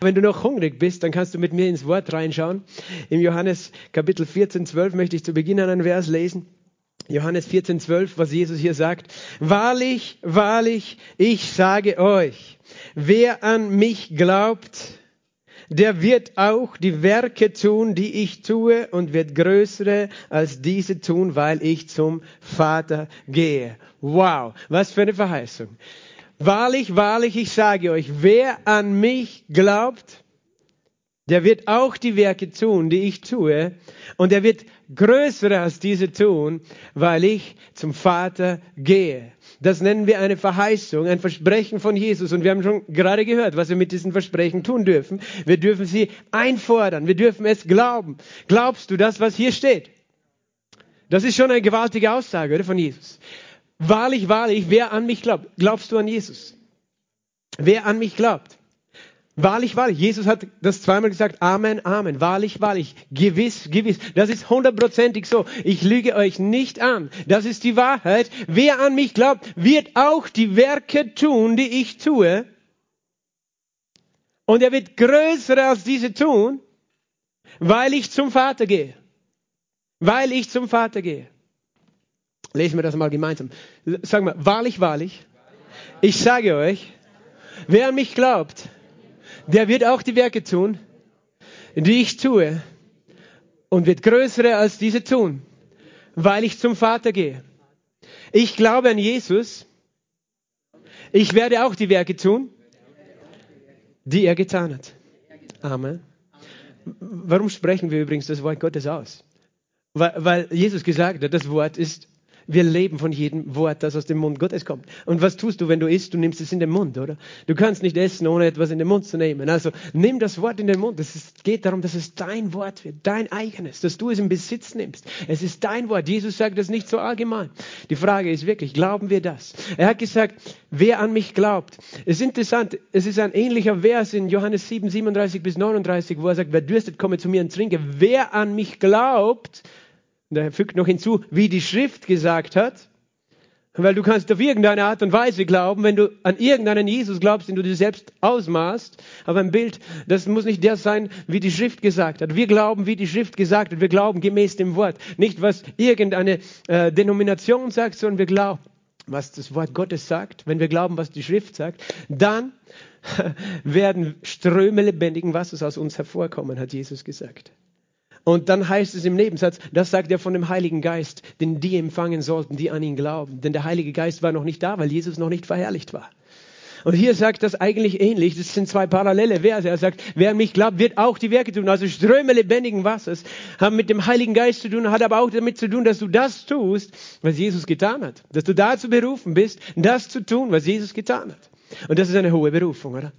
Wenn du noch hungrig bist, dann kannst du mit mir ins Wort reinschauen. Im Johannes Kapitel 14, 12 möchte ich zu Beginn einen Vers lesen. Johannes 14, 12, was Jesus hier sagt. Wahrlich, wahrlich, ich sage euch, wer an mich glaubt, der wird auch die Werke tun, die ich tue und wird größere als diese tun, weil ich zum Vater gehe. Wow, was für eine Verheißung. Wahrlich, wahrlich, ich sage euch, wer an mich glaubt, der wird auch die Werke tun, die ich tue, und er wird größere als diese tun, weil ich zum Vater gehe. Das nennen wir eine Verheißung, ein Versprechen von Jesus. Und wir haben schon gerade gehört, was wir mit diesen Versprechen tun dürfen. Wir dürfen sie einfordern. Wir dürfen es glauben. Glaubst du das, was hier steht? Das ist schon eine gewaltige Aussage oder, von Jesus. Wahrlich, wahrlich, wer an mich glaubt. Glaubst du an Jesus? Wer an mich glaubt. Wahrlich, wahrlich. Jesus hat das zweimal gesagt. Amen, Amen. Wahrlich, wahrlich. Gewiss, gewiss. Das ist hundertprozentig so. Ich lüge euch nicht an. Das ist die Wahrheit. Wer an mich glaubt, wird auch die Werke tun, die ich tue. Und er wird größere als diese tun, weil ich zum Vater gehe. Weil ich zum Vater gehe. Lesen wir das mal gemeinsam. Sagen wir, wahrlich, wahrlich. Ich sage euch, wer an mich glaubt, der wird auch die Werke tun, die ich tue, und wird größere als diese tun, weil ich zum Vater gehe. Ich glaube an Jesus. Ich werde auch die Werke tun, die er getan hat. Amen. Warum sprechen wir übrigens das Wort Gottes aus? Weil, weil Jesus gesagt hat, das Wort ist wir leben von jedem Wort, das aus dem Mund Gottes kommt. Und was tust du, wenn du isst? Du nimmst es in den Mund, oder? Du kannst nicht essen, ohne etwas in den Mund zu nehmen. Also nimm das Wort in den Mund. Es geht darum, dass es dein Wort wird, dein eigenes, dass du es in Besitz nimmst. Es ist dein Wort. Jesus sagt das nicht so allgemein. Die Frage ist wirklich, glauben wir das? Er hat gesagt, wer an mich glaubt. Es ist interessant, es ist ein ähnlicher Vers in Johannes 7, 37 bis 39, wo er sagt, wer dürstet, komme zu mir und trinke. Wer an mich glaubt, und er fügt noch hinzu, wie die Schrift gesagt hat. Weil du kannst auf irgendeine Art und Weise glauben, wenn du an irgendeinen Jesus glaubst, den du dir selbst ausmaßt. Aber ein Bild, das muss nicht der sein, wie die Schrift gesagt hat. Wir glauben, wie die Schrift gesagt hat. Wir glauben gemäß dem Wort. Nicht, was irgendeine äh, Denomination sagt, sondern wir glauben, was das Wort Gottes sagt. Wenn wir glauben, was die Schrift sagt, dann werden Ströme lebendigen Wassers aus uns hervorkommen, hat Jesus gesagt. Und dann heißt es im Nebensatz, das sagt er von dem Heiligen Geist, den die empfangen sollten, die an ihn glauben. Denn der Heilige Geist war noch nicht da, weil Jesus noch nicht verherrlicht war. Und hier sagt das eigentlich ähnlich. Das sind zwei parallele Verse. Er sagt, wer an mich glaubt, wird auch die Werke tun. Also Ströme lebendigen Wassers haben mit dem Heiligen Geist zu tun, hat aber auch damit zu tun, dass du das tust, was Jesus getan hat. Dass du dazu berufen bist, das zu tun, was Jesus getan hat. Und das ist eine hohe Berufung, oder?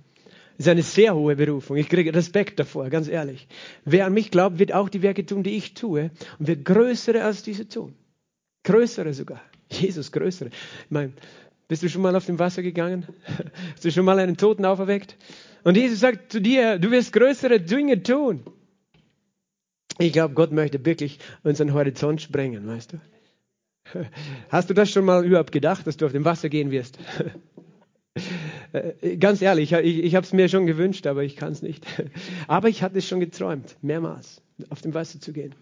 Ist eine sehr hohe Berufung. Ich kriege Respekt davor, ganz ehrlich. Wer an mich glaubt, wird auch die Werke tun, die ich tue und wird größere als diese tun. Größere sogar. Jesus, größere. Ich meine, bist du schon mal auf dem Wasser gegangen? Hast du schon mal einen Toten auferweckt? Und Jesus sagt zu dir, du wirst größere Dinge tun. Ich glaube, Gott möchte wirklich unseren Horizont sprengen, weißt du? Hast du das schon mal überhaupt gedacht, dass du auf dem Wasser gehen wirst? Äh, ganz ehrlich, ich, ich habe es mir schon gewünscht, aber ich kann es nicht. Aber ich hatte es schon geträumt, mehrmals, auf dem Wasser zu gehen.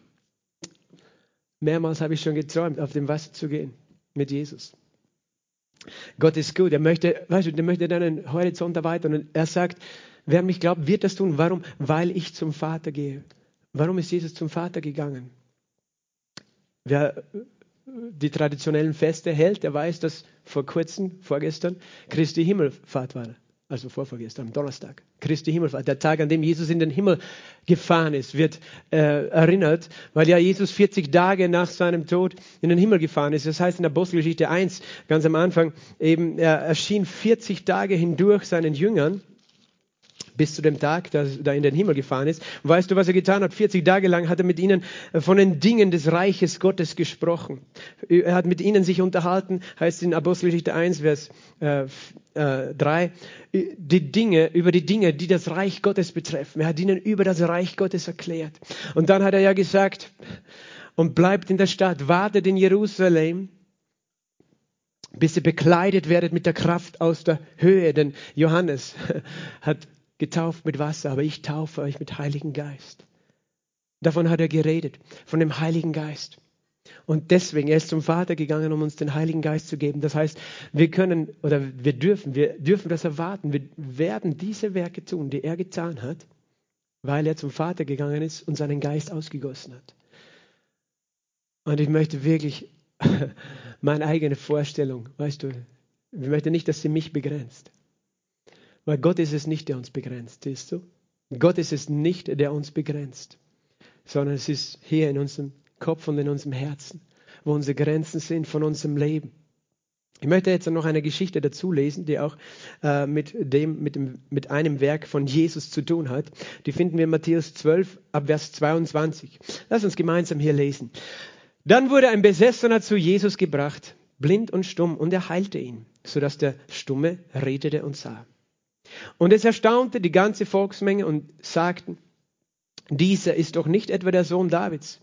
Mehrmals habe ich schon geträumt, auf dem Wasser zu gehen mit Jesus. Gott ist gut. Er möchte, weißt du, er möchte deinen Horizont erweitern. Und er sagt, wer mich glaubt, wird das tun. Warum? Weil ich zum Vater gehe. Warum ist Jesus zum Vater gegangen? Wer die traditionellen Feste hält, der weiß, dass vor kurzem, vorgestern, Christi Himmelfahrt war. Also vorvorgestern, am Donnerstag. Christi Himmelfahrt. Der Tag, an dem Jesus in den Himmel gefahren ist, wird äh, erinnert, weil ja Jesus 40 Tage nach seinem Tod in den Himmel gefahren ist. Das heißt in der Apostelgeschichte 1, ganz am Anfang, eben, er erschien 40 Tage hindurch seinen Jüngern bis zu dem Tag, dass er in den Himmel gefahren ist. Und weißt du, was er getan hat? 40 Tage lang hat er mit ihnen äh, von den Dingen des Reiches Gottes gesprochen. Er hat mit ihnen sich unterhalten, heißt in Apostelgeschichte 1, Vers äh, äh, 3, die Dinge, über die Dinge, die das Reich Gottes betreffen. Er hat ihnen über das Reich Gottes erklärt. Und dann hat er ja gesagt, und bleibt in der Stadt, wartet in Jerusalem, bis ihr bekleidet werdet mit der Kraft aus der Höhe. Denn Johannes hat getauft mit Wasser, aber ich taufe euch mit Heiligen Geist. Davon hat er geredet, von dem Heiligen Geist. Und deswegen, er ist zum Vater gegangen, um uns den Heiligen Geist zu geben. Das heißt, wir können oder wir dürfen, wir dürfen das erwarten. Wir werden diese Werke tun, die er getan hat, weil er zum Vater gegangen ist und seinen Geist ausgegossen hat. Und ich möchte wirklich meine eigene Vorstellung, weißt du, ich möchte nicht, dass sie mich begrenzt. Weil Gott ist es nicht, der uns begrenzt, siehst du? Gott ist es nicht, der uns begrenzt, sondern es ist hier in unserem Kopf und in unserem Herzen, wo unsere Grenzen sind von unserem Leben. Ich möchte jetzt noch eine Geschichte dazu lesen, die auch äh, mit, dem, mit, dem, mit einem Werk von Jesus zu tun hat. Die finden wir in Matthäus 12 ab Vers 22. Lass uns gemeinsam hier lesen. Dann wurde ein Besessener zu Jesus gebracht, blind und stumm, und er heilte ihn, sodass der Stumme redete und sah. Und es erstaunte die ganze Volksmenge und sagten, dieser ist doch nicht etwa der Sohn Davids.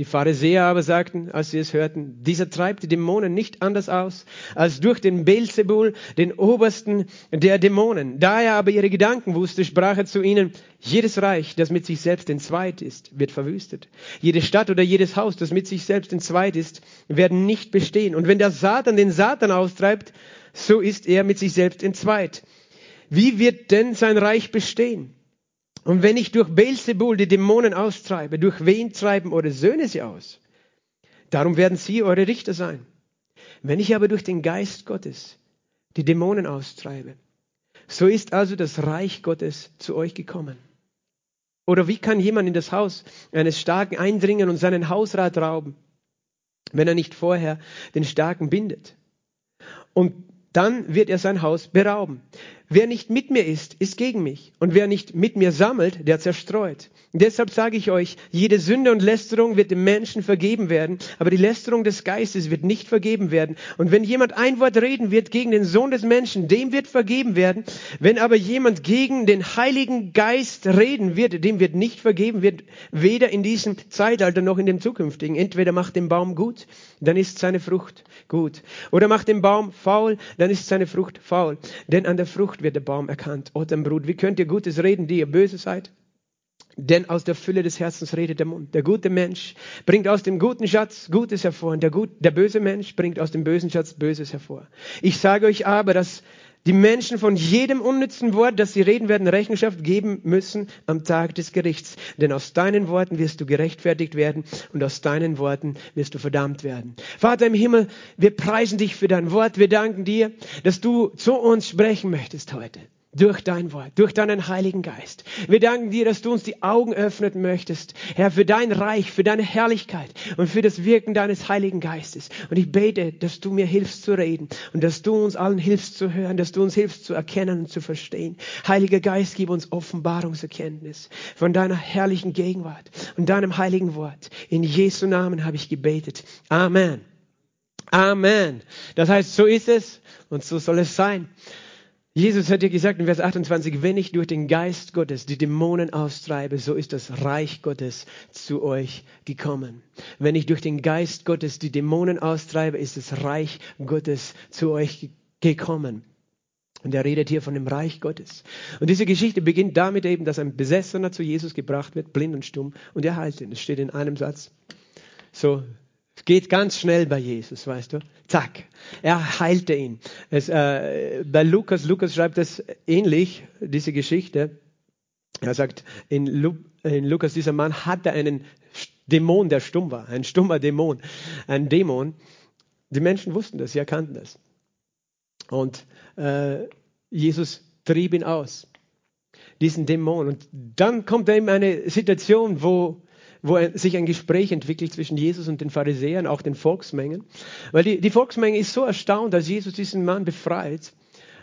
Die Pharisäer aber sagten, als sie es hörten, dieser treibt die Dämonen nicht anders aus, als durch den Beelzebul, den Obersten der Dämonen. Da er aber ihre Gedanken wusste, sprach er zu ihnen, jedes Reich, das mit sich selbst entzweit ist, wird verwüstet. Jede Stadt oder jedes Haus, das mit sich selbst entzweit ist, werden nicht bestehen. Und wenn der Satan den Satan austreibt, so ist er mit sich selbst entzweit. Wie wird denn sein Reich bestehen? Und wenn ich durch Beelzebul die Dämonen austreibe, durch wen treiben eure Söhne sie aus? Darum werden sie eure Richter sein. Wenn ich aber durch den Geist Gottes die Dämonen austreibe, so ist also das Reich Gottes zu euch gekommen. Oder wie kann jemand in das Haus eines Starken eindringen und seinen Hausrat rauben, wenn er nicht vorher den Starken bindet? Und dann wird er sein Haus berauben. Wer nicht mit mir ist, ist gegen mich. Und wer nicht mit mir sammelt, der zerstreut. Deshalb sage ich euch, jede Sünde und Lästerung wird dem Menschen vergeben werden, aber die Lästerung des Geistes wird nicht vergeben werden. Und wenn jemand ein Wort reden wird gegen den Sohn des Menschen, dem wird vergeben werden. Wenn aber jemand gegen den Heiligen Geist reden wird, dem wird nicht vergeben wird, weder in diesem Zeitalter noch in dem zukünftigen. Entweder macht den Baum gut, dann ist seine Frucht gut. Oder macht den Baum faul, dann ist seine Frucht faul. Denn an der Frucht wird der Baum erkannt. Dann Brut, wie könnt ihr Gutes reden, die ihr böse seid? Denn aus der Fülle des Herzens redet der Mund. Der gute Mensch bringt aus dem guten Schatz Gutes hervor und der, gut, der böse Mensch bringt aus dem bösen Schatz Böses hervor. Ich sage euch aber, dass die Menschen von jedem unnützen Wort, das sie reden werden, Rechenschaft geben müssen am Tag des Gerichts. Denn aus deinen Worten wirst du gerechtfertigt werden und aus deinen Worten wirst du verdammt werden. Vater im Himmel, wir preisen dich für dein Wort. Wir danken dir, dass du zu uns sprechen möchtest heute durch dein Wort, durch deinen Heiligen Geist. Wir danken dir, dass du uns die Augen öffnen möchtest, Herr, für dein Reich, für deine Herrlichkeit und für das Wirken deines Heiligen Geistes. Und ich bete, dass du mir hilfst zu reden und dass du uns allen hilfst zu hören, dass du uns hilfst zu erkennen und zu verstehen. Heiliger Geist, gib uns Offenbarungserkenntnis von deiner herrlichen Gegenwart und deinem heiligen Wort. In Jesu Namen habe ich gebetet. Amen. Amen. Das heißt, so ist es und so soll es sein. Jesus hat ja gesagt in Vers 28, wenn ich durch den Geist Gottes die Dämonen austreibe, so ist das Reich Gottes zu euch gekommen. Wenn ich durch den Geist Gottes die Dämonen austreibe, ist das Reich Gottes zu euch gekommen. Und er redet hier von dem Reich Gottes. Und diese Geschichte beginnt damit eben, dass ein Besessener zu Jesus gebracht wird, blind und stumm, und er heilt ihn. Das steht in einem Satz. So, es geht ganz schnell bei Jesus, weißt du. Zack, er heilte ihn. Es, äh, bei Lukas, Lukas schreibt das ähnlich, diese Geschichte. Er sagt, in, Lu, in Lukas, dieser Mann hatte einen Dämon, der stumm war, ein stummer Dämon, ein Dämon. Die Menschen wussten das, sie erkannten das. Und äh, Jesus trieb ihn aus, diesen Dämon. Und dann kommt eben eine Situation, wo wo sich ein Gespräch entwickelt zwischen Jesus und den Pharisäern, auch den Volksmengen. Weil die, die Volksmenge ist so erstaunt, dass Jesus diesen Mann befreit.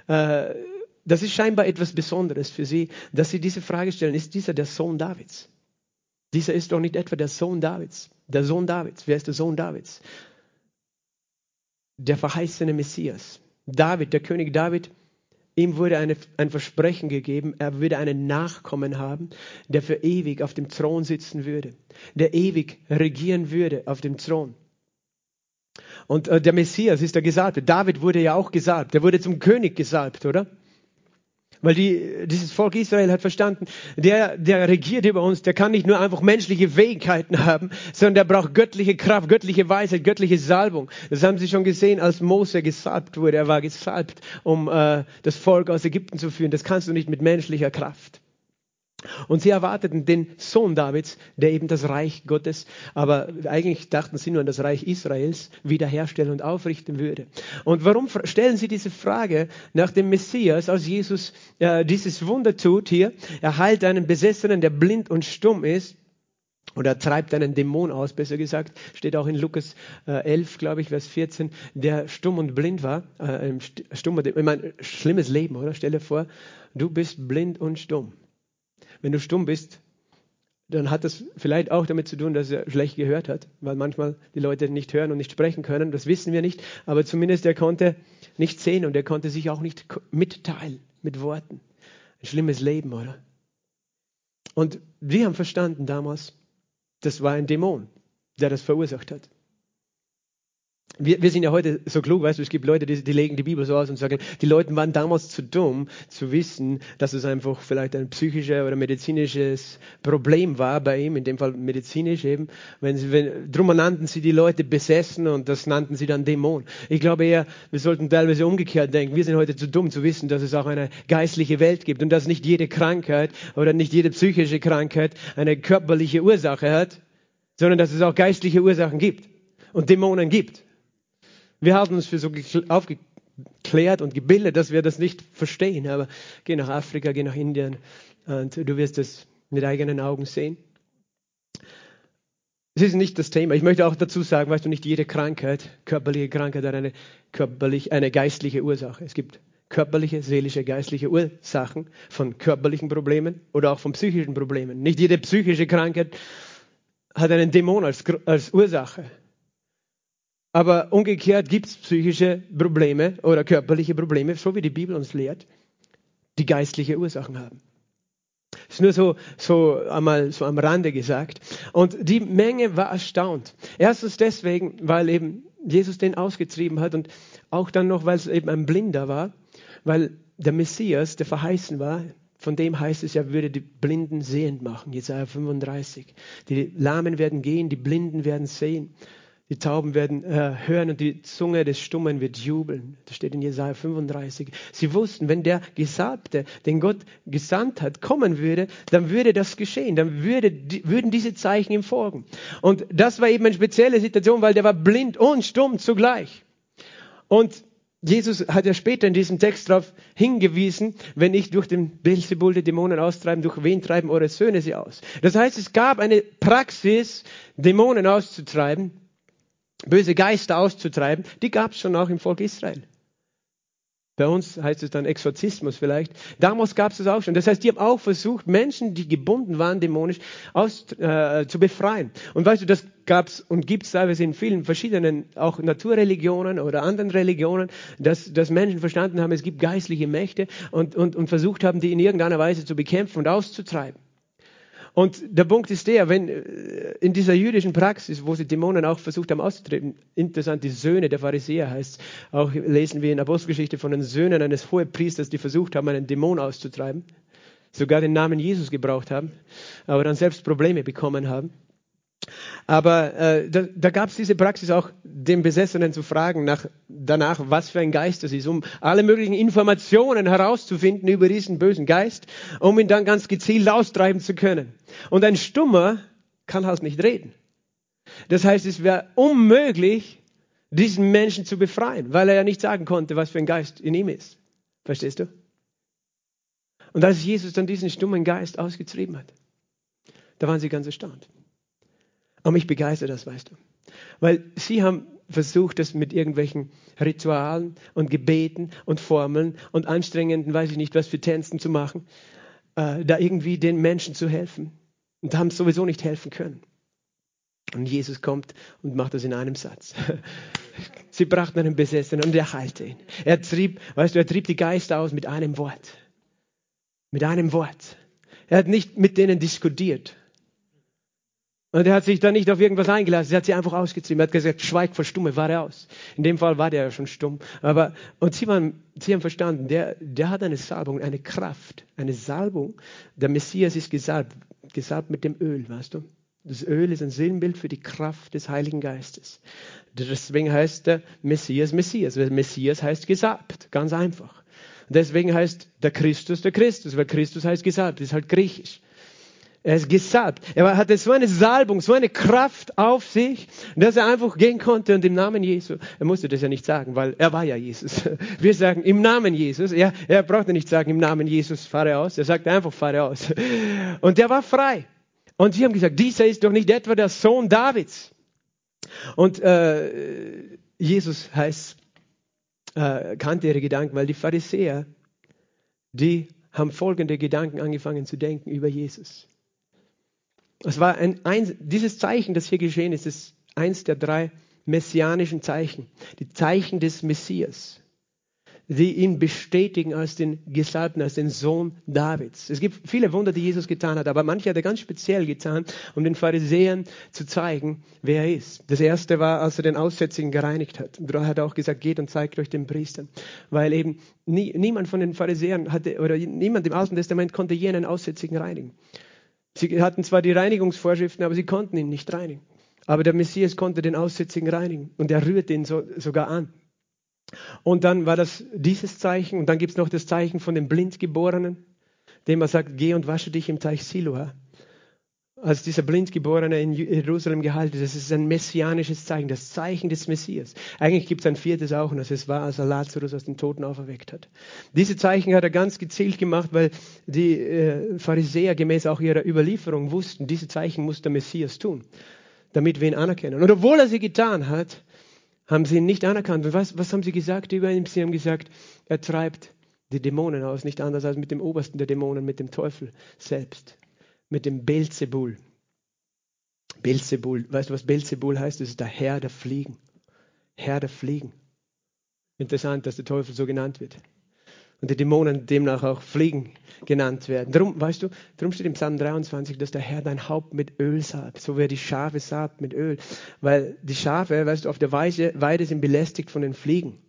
Äh, das ist scheinbar etwas Besonderes für sie, dass sie diese Frage stellen, ist dieser der Sohn Davids? Dieser ist doch nicht etwa der Sohn Davids. Der Sohn Davids. Wer ist der Sohn Davids? Der verheißene Messias. David, der König David, Ihm wurde eine, ein Versprechen gegeben, er würde einen Nachkommen haben, der für ewig auf dem Thron sitzen würde, der ewig regieren würde auf dem Thron. Und äh, der Messias ist der Gesalbte. David wurde ja auch gesalbt. Er wurde zum König gesalbt, oder? Weil die, dieses Volk Israel hat verstanden, der, der regiert über uns, der kann nicht nur einfach menschliche Fähigkeiten haben, sondern der braucht göttliche Kraft, göttliche Weisheit, göttliche Salbung. Das haben sie schon gesehen, als Mose gesalbt wurde. Er war gesalbt, um äh, das Volk aus Ägypten zu führen. Das kannst du nicht mit menschlicher Kraft. Und sie erwarteten den Sohn Davids, der eben das Reich Gottes, aber eigentlich dachten sie nur an das Reich Israels, wiederherstellen und aufrichten würde. Und warum stellen sie diese Frage nach dem Messias, als Jesus äh, dieses Wunder tut hier? Er heilt einen Besessenen, der blind und stumm ist. Oder treibt einen Dämon aus, besser gesagt, steht auch in Lukas äh, 11, glaube ich, Vers 14, der stumm und blind war. Äh, stumm, ich meine, schlimmes Leben, oder? Stell dir vor, du bist blind und stumm. Wenn du stumm bist, dann hat das vielleicht auch damit zu tun, dass er schlecht gehört hat, weil manchmal die Leute nicht hören und nicht sprechen können. Das wissen wir nicht. Aber zumindest er konnte nicht sehen und er konnte sich auch nicht mitteilen mit Worten. Ein schlimmes Leben, oder? Und wir haben verstanden damals, das war ein Dämon, der das verursacht hat wir, wir sind ja heute so klug, weißt du, es gibt Leute, die, die legen die Bibel so aus und sagen, die Leute waren damals zu dumm, zu wissen, dass es einfach vielleicht ein psychisches oder medizinisches Problem war bei ihm, in dem Fall medizinisch eben. Wenn sie, wenn, drum nannten sie die Leute besessen und das nannten sie dann Dämon. Ich glaube eher, wir sollten teilweise umgekehrt denken. Wir sind heute zu dumm zu wissen, dass es auch eine geistliche Welt gibt und dass nicht jede Krankheit oder nicht jede psychische Krankheit eine körperliche Ursache hat, sondern dass es auch geistliche Ursachen gibt und Dämonen gibt. Wir halten uns für so aufgeklärt und gebildet, dass wir das nicht verstehen. Aber geh nach Afrika, geh nach Indien und du wirst es mit eigenen Augen sehen. Es ist nicht das Thema. Ich möchte auch dazu sagen, weißt du, nicht jede Krankheit, körperliche Krankheit hat eine, körperlich, eine geistliche Ursache. Es gibt körperliche, seelische, geistliche Ursachen von körperlichen Problemen oder auch von psychischen Problemen. Nicht jede psychische Krankheit hat einen Dämon als, als Ursache. Aber umgekehrt gibt es psychische Probleme oder körperliche Probleme, so wie die Bibel uns lehrt, die geistliche Ursachen haben. Das ist nur so, so einmal so am Rande gesagt. Und die Menge war erstaunt. Erstens deswegen, weil eben Jesus den ausgetrieben hat und auch dann noch, weil es eben ein Blinder war, weil der Messias, der verheißen war, von dem heißt es, er würde die Blinden sehend machen, Jesaja 35. Die Lahmen werden gehen, die Blinden werden sehen. Die Tauben werden äh, hören und die Zunge des Stummen wird jubeln. Das steht in Jesaja 35. Sie wussten, wenn der Gesalbte, den Gott gesandt hat, kommen würde, dann würde das geschehen. Dann würde, würden diese Zeichen ihm folgen. Und das war eben eine spezielle Situation, weil der war blind und stumm zugleich. Und Jesus hat ja später in diesem Text darauf hingewiesen, wenn ich durch den Beelzebul die Dämonen austreiben, durch wen treiben eure Söhne sie aus? Das heißt, es gab eine Praxis, Dämonen auszutreiben, böse Geister auszutreiben, die gab es schon auch im Volk Israel. Bei uns heißt es dann Exorzismus vielleicht. Damals gab es das auch schon. Das heißt, die haben auch versucht, Menschen, die gebunden waren dämonisch, aus, äh, zu befreien. Und weißt du, das gab es und gibt es teilweise in vielen verschiedenen, auch Naturreligionen oder anderen Religionen, dass, dass Menschen verstanden haben, es gibt geistliche Mächte und, und, und versucht haben, die in irgendeiner Weise zu bekämpfen und auszutreiben. Und der Punkt ist der, wenn äh, in dieser jüdischen Praxis, wo sie Dämonen auch versucht haben auszutreten, interessant, die Söhne der Pharisäer heißt, auch lesen wir in Apostelgeschichte von den Söhnen eines Hohepriesters, die versucht haben, einen Dämon auszutreiben, sogar den Namen Jesus gebraucht haben, aber dann selbst Probleme bekommen haben. Aber äh, da, da gab es diese Praxis auch, den Besessenen zu fragen nach, danach, was für ein Geist das ist, um alle möglichen Informationen herauszufinden über diesen bösen Geist, um ihn dann ganz gezielt austreiben zu können. Und ein Stummer kann halt nicht reden. Das heißt, es wäre unmöglich, diesen Menschen zu befreien, weil er ja nicht sagen konnte, was für ein Geist in ihm ist. Verstehst du? Und als Jesus dann diesen stummen Geist ausgetrieben hat, da waren sie ganz erstaunt. Und mich begeistert das, weißt du. Weil sie haben versucht, das mit irgendwelchen Ritualen und Gebeten und Formeln und anstrengenden, weiß ich nicht, was für Tänzen zu machen, äh, da irgendwie den Menschen zu helfen. Und haben sowieso nicht helfen können. Und Jesus kommt und macht das in einem Satz. Sie brachten einen Besessenen und er heilte ihn. Er trieb, weißt du, er trieb die Geister aus mit einem Wort. Mit einem Wort. Er hat nicht mit denen diskutiert. Und er hat sich dann nicht auf irgendwas eingelassen, er hat sie einfach ausgetrieben. Er hat gesagt, schweig, verstumme, wahre aus. In dem Fall war der ja schon stumm. Aber, und sie, waren, sie haben verstanden, der, der hat eine Salbung, eine Kraft, eine Salbung. Der Messias ist gesalbt, gesalbt mit dem Öl, weißt du. Das Öl ist ein Sinnbild für die Kraft des Heiligen Geistes. Deswegen heißt der Messias Messias. Der Messias heißt gesalbt, ganz einfach. Deswegen heißt der Christus der Christus, weil Christus heißt gesalbt, das ist halt griechisch. Er ist gesalbt. Er hatte so eine Salbung, so eine Kraft auf sich, dass er einfach gehen konnte und im Namen Jesu, er musste das ja nicht sagen, weil er war ja Jesus. Wir sagen im Namen Jesus. Er, er brauchte nicht sagen im Namen Jesus, fahre aus. Er sagte einfach, fahre aus. Und er war frei. Und sie haben gesagt, dieser ist doch nicht etwa der Sohn Davids. Und äh, Jesus heißt, äh, kannte ihre Gedanken, weil die Pharisäer, die haben folgende Gedanken angefangen zu denken über Jesus. Es war ein, ein, dieses Zeichen, das hier geschehen ist, ist eins der drei messianischen Zeichen, die Zeichen des Messias die ihn bestätigen als den Gesalbten, als den Sohn Davids. Es gibt viele Wunder, die Jesus getan hat, aber manche hat er ganz speziell getan, um den Pharisäern zu zeigen, wer er ist. Das erste war, als er den Aussätzigen gereinigt hat. Da hat er auch gesagt, geht und zeigt euch den Priestern. Weil eben nie, niemand von den Pharisäern hatte, oder niemand im Alten Testament konnte jenen Aussätzigen reinigen. Sie hatten zwar die Reinigungsvorschriften, aber sie konnten ihn nicht reinigen. Aber der Messias konnte den Aussätzigen reinigen und er rührt ihn so, sogar an. Und dann war das dieses Zeichen. Und dann gibt es noch das Zeichen von dem Blindgeborenen, dem er sagt, geh und wasche dich im Teich Siloa. Als dieser Blindgeborene in Jerusalem gehalten ist, das ist ein messianisches Zeichen, das Zeichen des Messias. Eigentlich gibt es ein viertes auch, und das ist war, als er Lazarus aus den Toten auferweckt hat. Diese Zeichen hat er ganz gezielt gemacht, weil die äh, Pharisäer gemäß auch ihrer Überlieferung wussten, diese Zeichen muss der Messias tun, damit wir ihn anerkennen. Und obwohl er sie getan hat, haben sie ihn nicht anerkannt. Und was, was haben sie gesagt über ihn? Sie haben gesagt, er treibt die Dämonen aus, nicht anders als mit dem obersten der Dämonen, mit dem Teufel selbst, mit dem Belzebul. Belzebul, weißt du, was Belzebul heißt? Das ist der Herr der Fliegen. Herr der Fliegen. Interessant, dass der Teufel so genannt wird und die Dämonen demnach auch Fliegen genannt werden. Darum, weißt du, darum steht im Psalm 23, dass der Herr dein Haupt mit Öl salbt, so wie er die Schafe salbt mit Öl. Weil die Schafe, weißt du, auf der Weide, Weide sind belästigt von den Fliegen.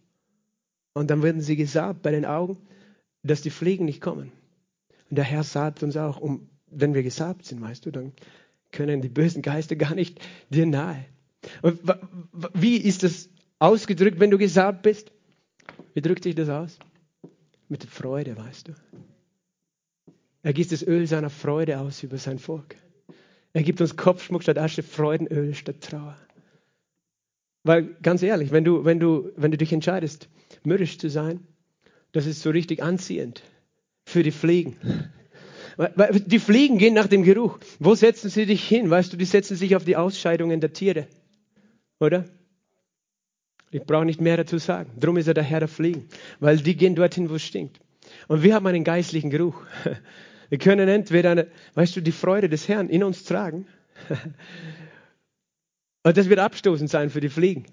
Und dann werden sie gesalbt bei den Augen, dass die Fliegen nicht kommen. Und der Herr salbt uns auch, um, wenn wir gesalbt sind, weißt du, dann können die bösen Geister gar nicht dir nahe. Und wie ist das ausgedrückt, wenn du gesalbt bist? Wie drückt sich das aus? mit Freude, weißt du. Er gießt das Öl seiner Freude aus über sein Volk. Er gibt uns Kopfschmuck statt Asche, Freudenöl statt Trauer. Weil ganz ehrlich, wenn du, wenn du, wenn du dich entscheidest, mürrisch zu sein, das ist so richtig anziehend für die Fliegen. Die Fliegen gehen nach dem Geruch. Wo setzen sie dich hin? Weißt du, die setzen sich auf die Ausscheidungen der Tiere. Oder? Ich brauche nicht mehr dazu sagen. Drum ist er der Herr der Fliegen, weil die gehen dorthin, wo es stinkt. Und wir haben einen geistlichen Geruch. Wir können entweder, eine, weißt du, die Freude des Herrn in uns tragen. Und das wird abstoßend sein für die Fliegen.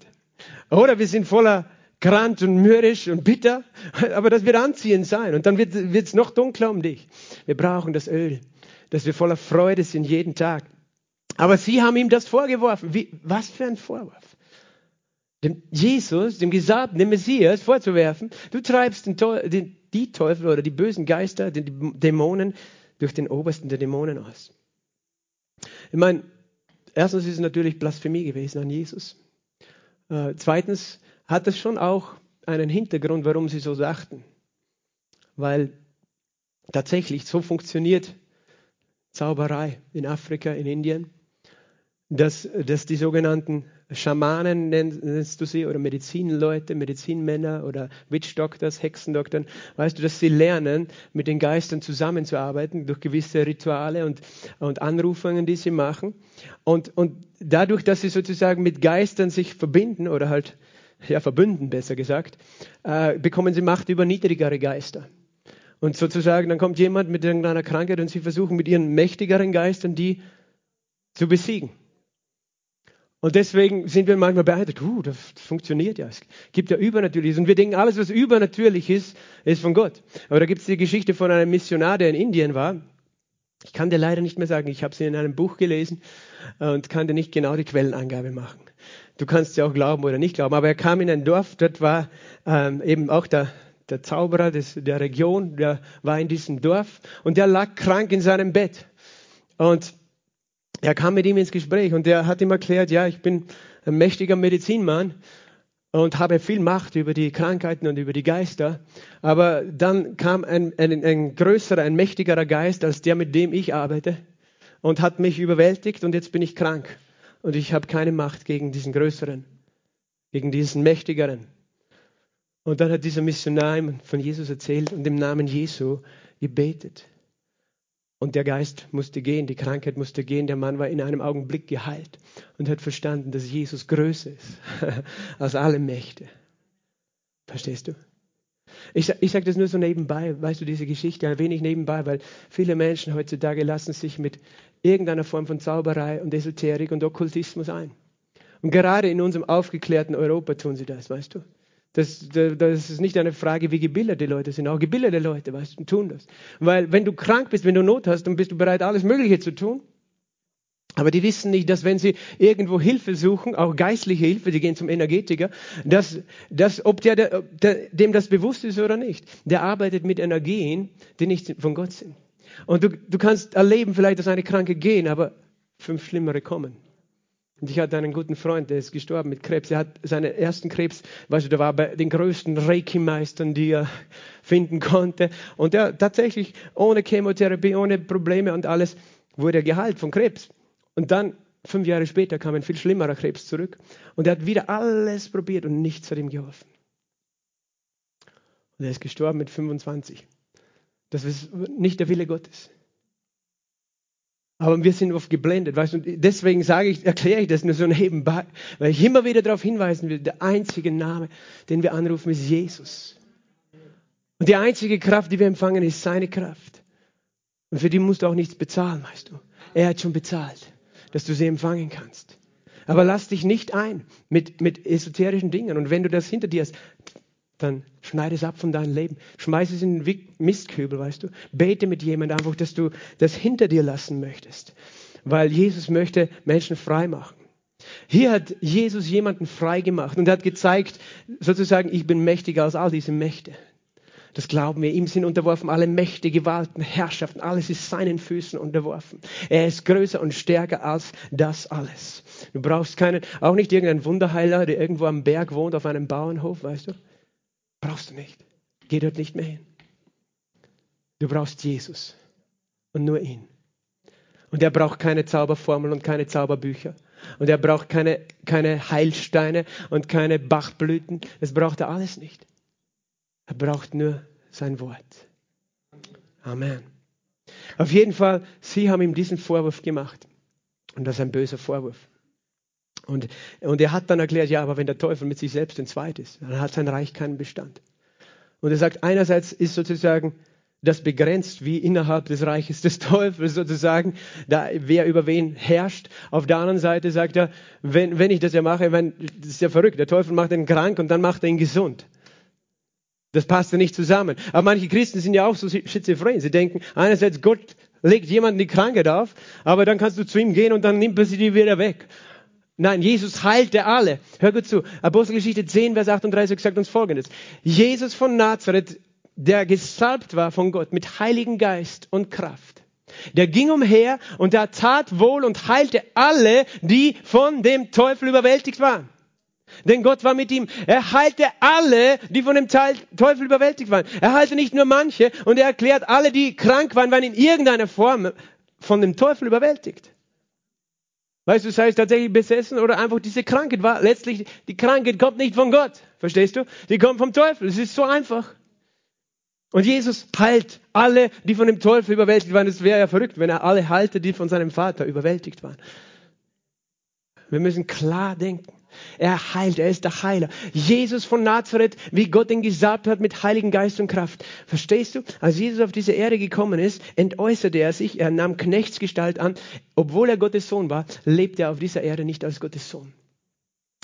Oder wir sind voller Grant und mürrisch und bitter, aber das wird anziehend sein. Und dann wird es noch dunkler um dich. Wir brauchen das Öl, dass wir voller Freude sind jeden Tag. Aber sie haben ihm das vorgeworfen. Wie, was für ein Vorwurf dem Jesus, dem Gesabten, dem Messias vorzuwerfen, du treibst den, den, die Teufel oder die bösen Geister, die Dämonen durch den obersten der Dämonen aus. Ich meine, erstens ist es natürlich Blasphemie gewesen an Jesus. Äh, zweitens hat es schon auch einen Hintergrund, warum sie so dachten. Weil tatsächlich so funktioniert Zauberei in Afrika, in Indien, dass, dass die sogenannten Schamanen nennst du sie oder Medizinleute, Medizinmänner oder Witchdoctors, Hexendoktoren, weißt du, dass sie lernen, mit den Geistern zusammenzuarbeiten durch gewisse Rituale und, und Anrufungen, die sie machen. Und, und dadurch, dass sie sozusagen mit Geistern sich verbinden oder halt, ja, verbünden, besser gesagt, äh, bekommen sie Macht über niedrigere Geister. Und sozusagen, dann kommt jemand mit irgendeiner Krankheit und sie versuchen mit ihren mächtigeren Geistern die zu besiegen. Und deswegen sind wir manchmal beeindruckt, uh, das funktioniert ja. Es gibt ja Übernatürliches. Und wir denken, alles, was übernatürlich ist, ist von Gott. Aber da gibt es die Geschichte von einem Missionar, der in Indien war. Ich kann dir leider nicht mehr sagen, ich habe sie in einem Buch gelesen und kann dir nicht genau die Quellenangabe machen. Du kannst ja auch glauben oder nicht glauben, aber er kam in ein Dorf, dort war ähm, eben auch der, der Zauberer des, der Region, der war in diesem Dorf und der lag krank in seinem Bett. Und er kam mit ihm ins Gespräch und er hat ihm erklärt, ja, ich bin ein mächtiger Medizinmann und habe viel Macht über die Krankheiten und über die Geister. Aber dann kam ein, ein, ein größerer, ein mächtigerer Geist als der, mit dem ich arbeite und hat mich überwältigt und jetzt bin ich krank und ich habe keine Macht gegen diesen größeren, gegen diesen mächtigeren. Und dann hat dieser Missionar von Jesus erzählt und im Namen Jesu gebetet. Und der Geist musste gehen, die Krankheit musste gehen. Der Mann war in einem Augenblick geheilt und hat verstanden, dass Jesus größer ist als alle Mächte. Verstehst du? Ich, ich sage das nur so nebenbei, weißt du, diese Geschichte ein wenig nebenbei, weil viele Menschen heutzutage lassen sich mit irgendeiner Form von Zauberei und Esoterik und Okkultismus ein. Und gerade in unserem aufgeklärten Europa tun sie das, weißt du. Das, das ist nicht eine Frage, wie gebildet die Leute sind. Auch gebildete Leute, weißt du, tun das. Weil wenn du krank bist, wenn du Not hast, dann bist du bereit, alles Mögliche zu tun. Aber die wissen nicht, dass wenn sie irgendwo Hilfe suchen, auch geistliche Hilfe, die gehen zum Energetiker, dass, dass ob der, der, dem das bewusst ist oder nicht, der arbeitet mit Energien, die nicht von Gott sind. Und du, du kannst erleben vielleicht, dass eine Kranke gehen, aber fünf schlimmere kommen. Und ich hatte einen guten Freund, der ist gestorben mit Krebs. Er hat seinen ersten Krebs, weißt du, der war bei den größten Reiki-Meistern, die er finden konnte. Und er tatsächlich ohne Chemotherapie, ohne Probleme und alles, wurde er geheilt von Krebs. Und dann, fünf Jahre später, kam ein viel schlimmerer Krebs zurück. Und er hat wieder alles probiert und nichts hat ihm geholfen. Und er ist gestorben mit 25. Das ist nicht der Wille Gottes. Aber wir sind oft geblendet, weißt du, deswegen sage ich, erkläre ich das nur so nebenbei, weil ich immer wieder darauf hinweisen will, der einzige Name, den wir anrufen, ist Jesus. Und die einzige Kraft, die wir empfangen, ist seine Kraft. Und für die musst du auch nichts bezahlen, weißt du. Er hat schon bezahlt, dass du sie empfangen kannst. Aber lass dich nicht ein mit, mit esoterischen Dingen. Und wenn du das hinter dir hast, dann schneide es ab von deinem Leben. Schmeiß es in den Mistkübel, weißt du. Bete mit jemandem einfach, dass du das hinter dir lassen möchtest. Weil Jesus möchte Menschen frei machen. Hier hat Jesus jemanden frei gemacht und hat gezeigt, sozusagen, ich bin mächtiger als all diese Mächte. Das glauben wir. Ihm sind unterworfen alle Mächte, Gewalten, Herrschaften. Alles ist seinen Füßen unterworfen. Er ist größer und stärker als das alles. Du brauchst keinen, auch nicht irgendeinen Wunderheiler, der irgendwo am Berg wohnt, auf einem Bauernhof, weißt du. Brauchst du nicht. Geh dort nicht mehr hin. Du brauchst Jesus und nur ihn. Und er braucht keine Zauberformeln und keine Zauberbücher. Und er braucht keine, keine Heilsteine und keine Bachblüten. Das braucht er alles nicht. Er braucht nur sein Wort. Amen. Auf jeden Fall, sie haben ihm diesen Vorwurf gemacht. Und das ist ein böser Vorwurf. Und, und er hat dann erklärt, ja, aber wenn der Teufel mit sich selbst entzweit ist, dann hat sein Reich keinen Bestand. Und er sagt, einerseits ist sozusagen das begrenzt, wie innerhalb des Reiches des Teufels sozusagen, da wer über wen herrscht. Auf der anderen Seite sagt er, wenn, wenn ich das ja mache, wenn, das ist ja verrückt, der Teufel macht ihn krank und dann macht er ihn gesund. Das passt ja nicht zusammen. Aber manche Christen sind ja auch so schizophren. Sie denken, einerseits Gott legt jemanden die Krankheit auf, aber dann kannst du zu ihm gehen und dann nimmt er sie dir wieder weg. Nein, Jesus heilte alle. Hör gut zu. Apostelgeschichte 10, Vers 38 sagt uns Folgendes. Jesus von Nazareth, der gesalbt war von Gott mit Heiligen Geist und Kraft, der ging umher und der tat wohl und heilte alle, die von dem Teufel überwältigt waren. Denn Gott war mit ihm. Er heilte alle, die von dem Teufel überwältigt waren. Er heilte nicht nur manche und er erklärt alle, die krank waren, waren in irgendeiner Form von dem Teufel überwältigt. Weißt du, sei es tatsächlich besessen oder einfach diese Krankheit war letztlich, die Krankheit kommt nicht von Gott. Verstehst du? Die kommt vom Teufel. Es ist so einfach. Und Jesus heilt alle, die von dem Teufel überwältigt waren. Es wäre ja verrückt, wenn er alle heilte, die von seinem Vater überwältigt waren. Wir müssen klar denken. Er heilt, er ist der Heiler. Jesus von Nazareth, wie Gott ihn gesagt hat, mit Heiligen Geist und Kraft. Verstehst du? Als Jesus auf diese Erde gekommen ist, entäußerte er sich, er nahm Knechtsgestalt an. Obwohl er Gottes Sohn war, lebte er auf dieser Erde nicht als Gottes Sohn.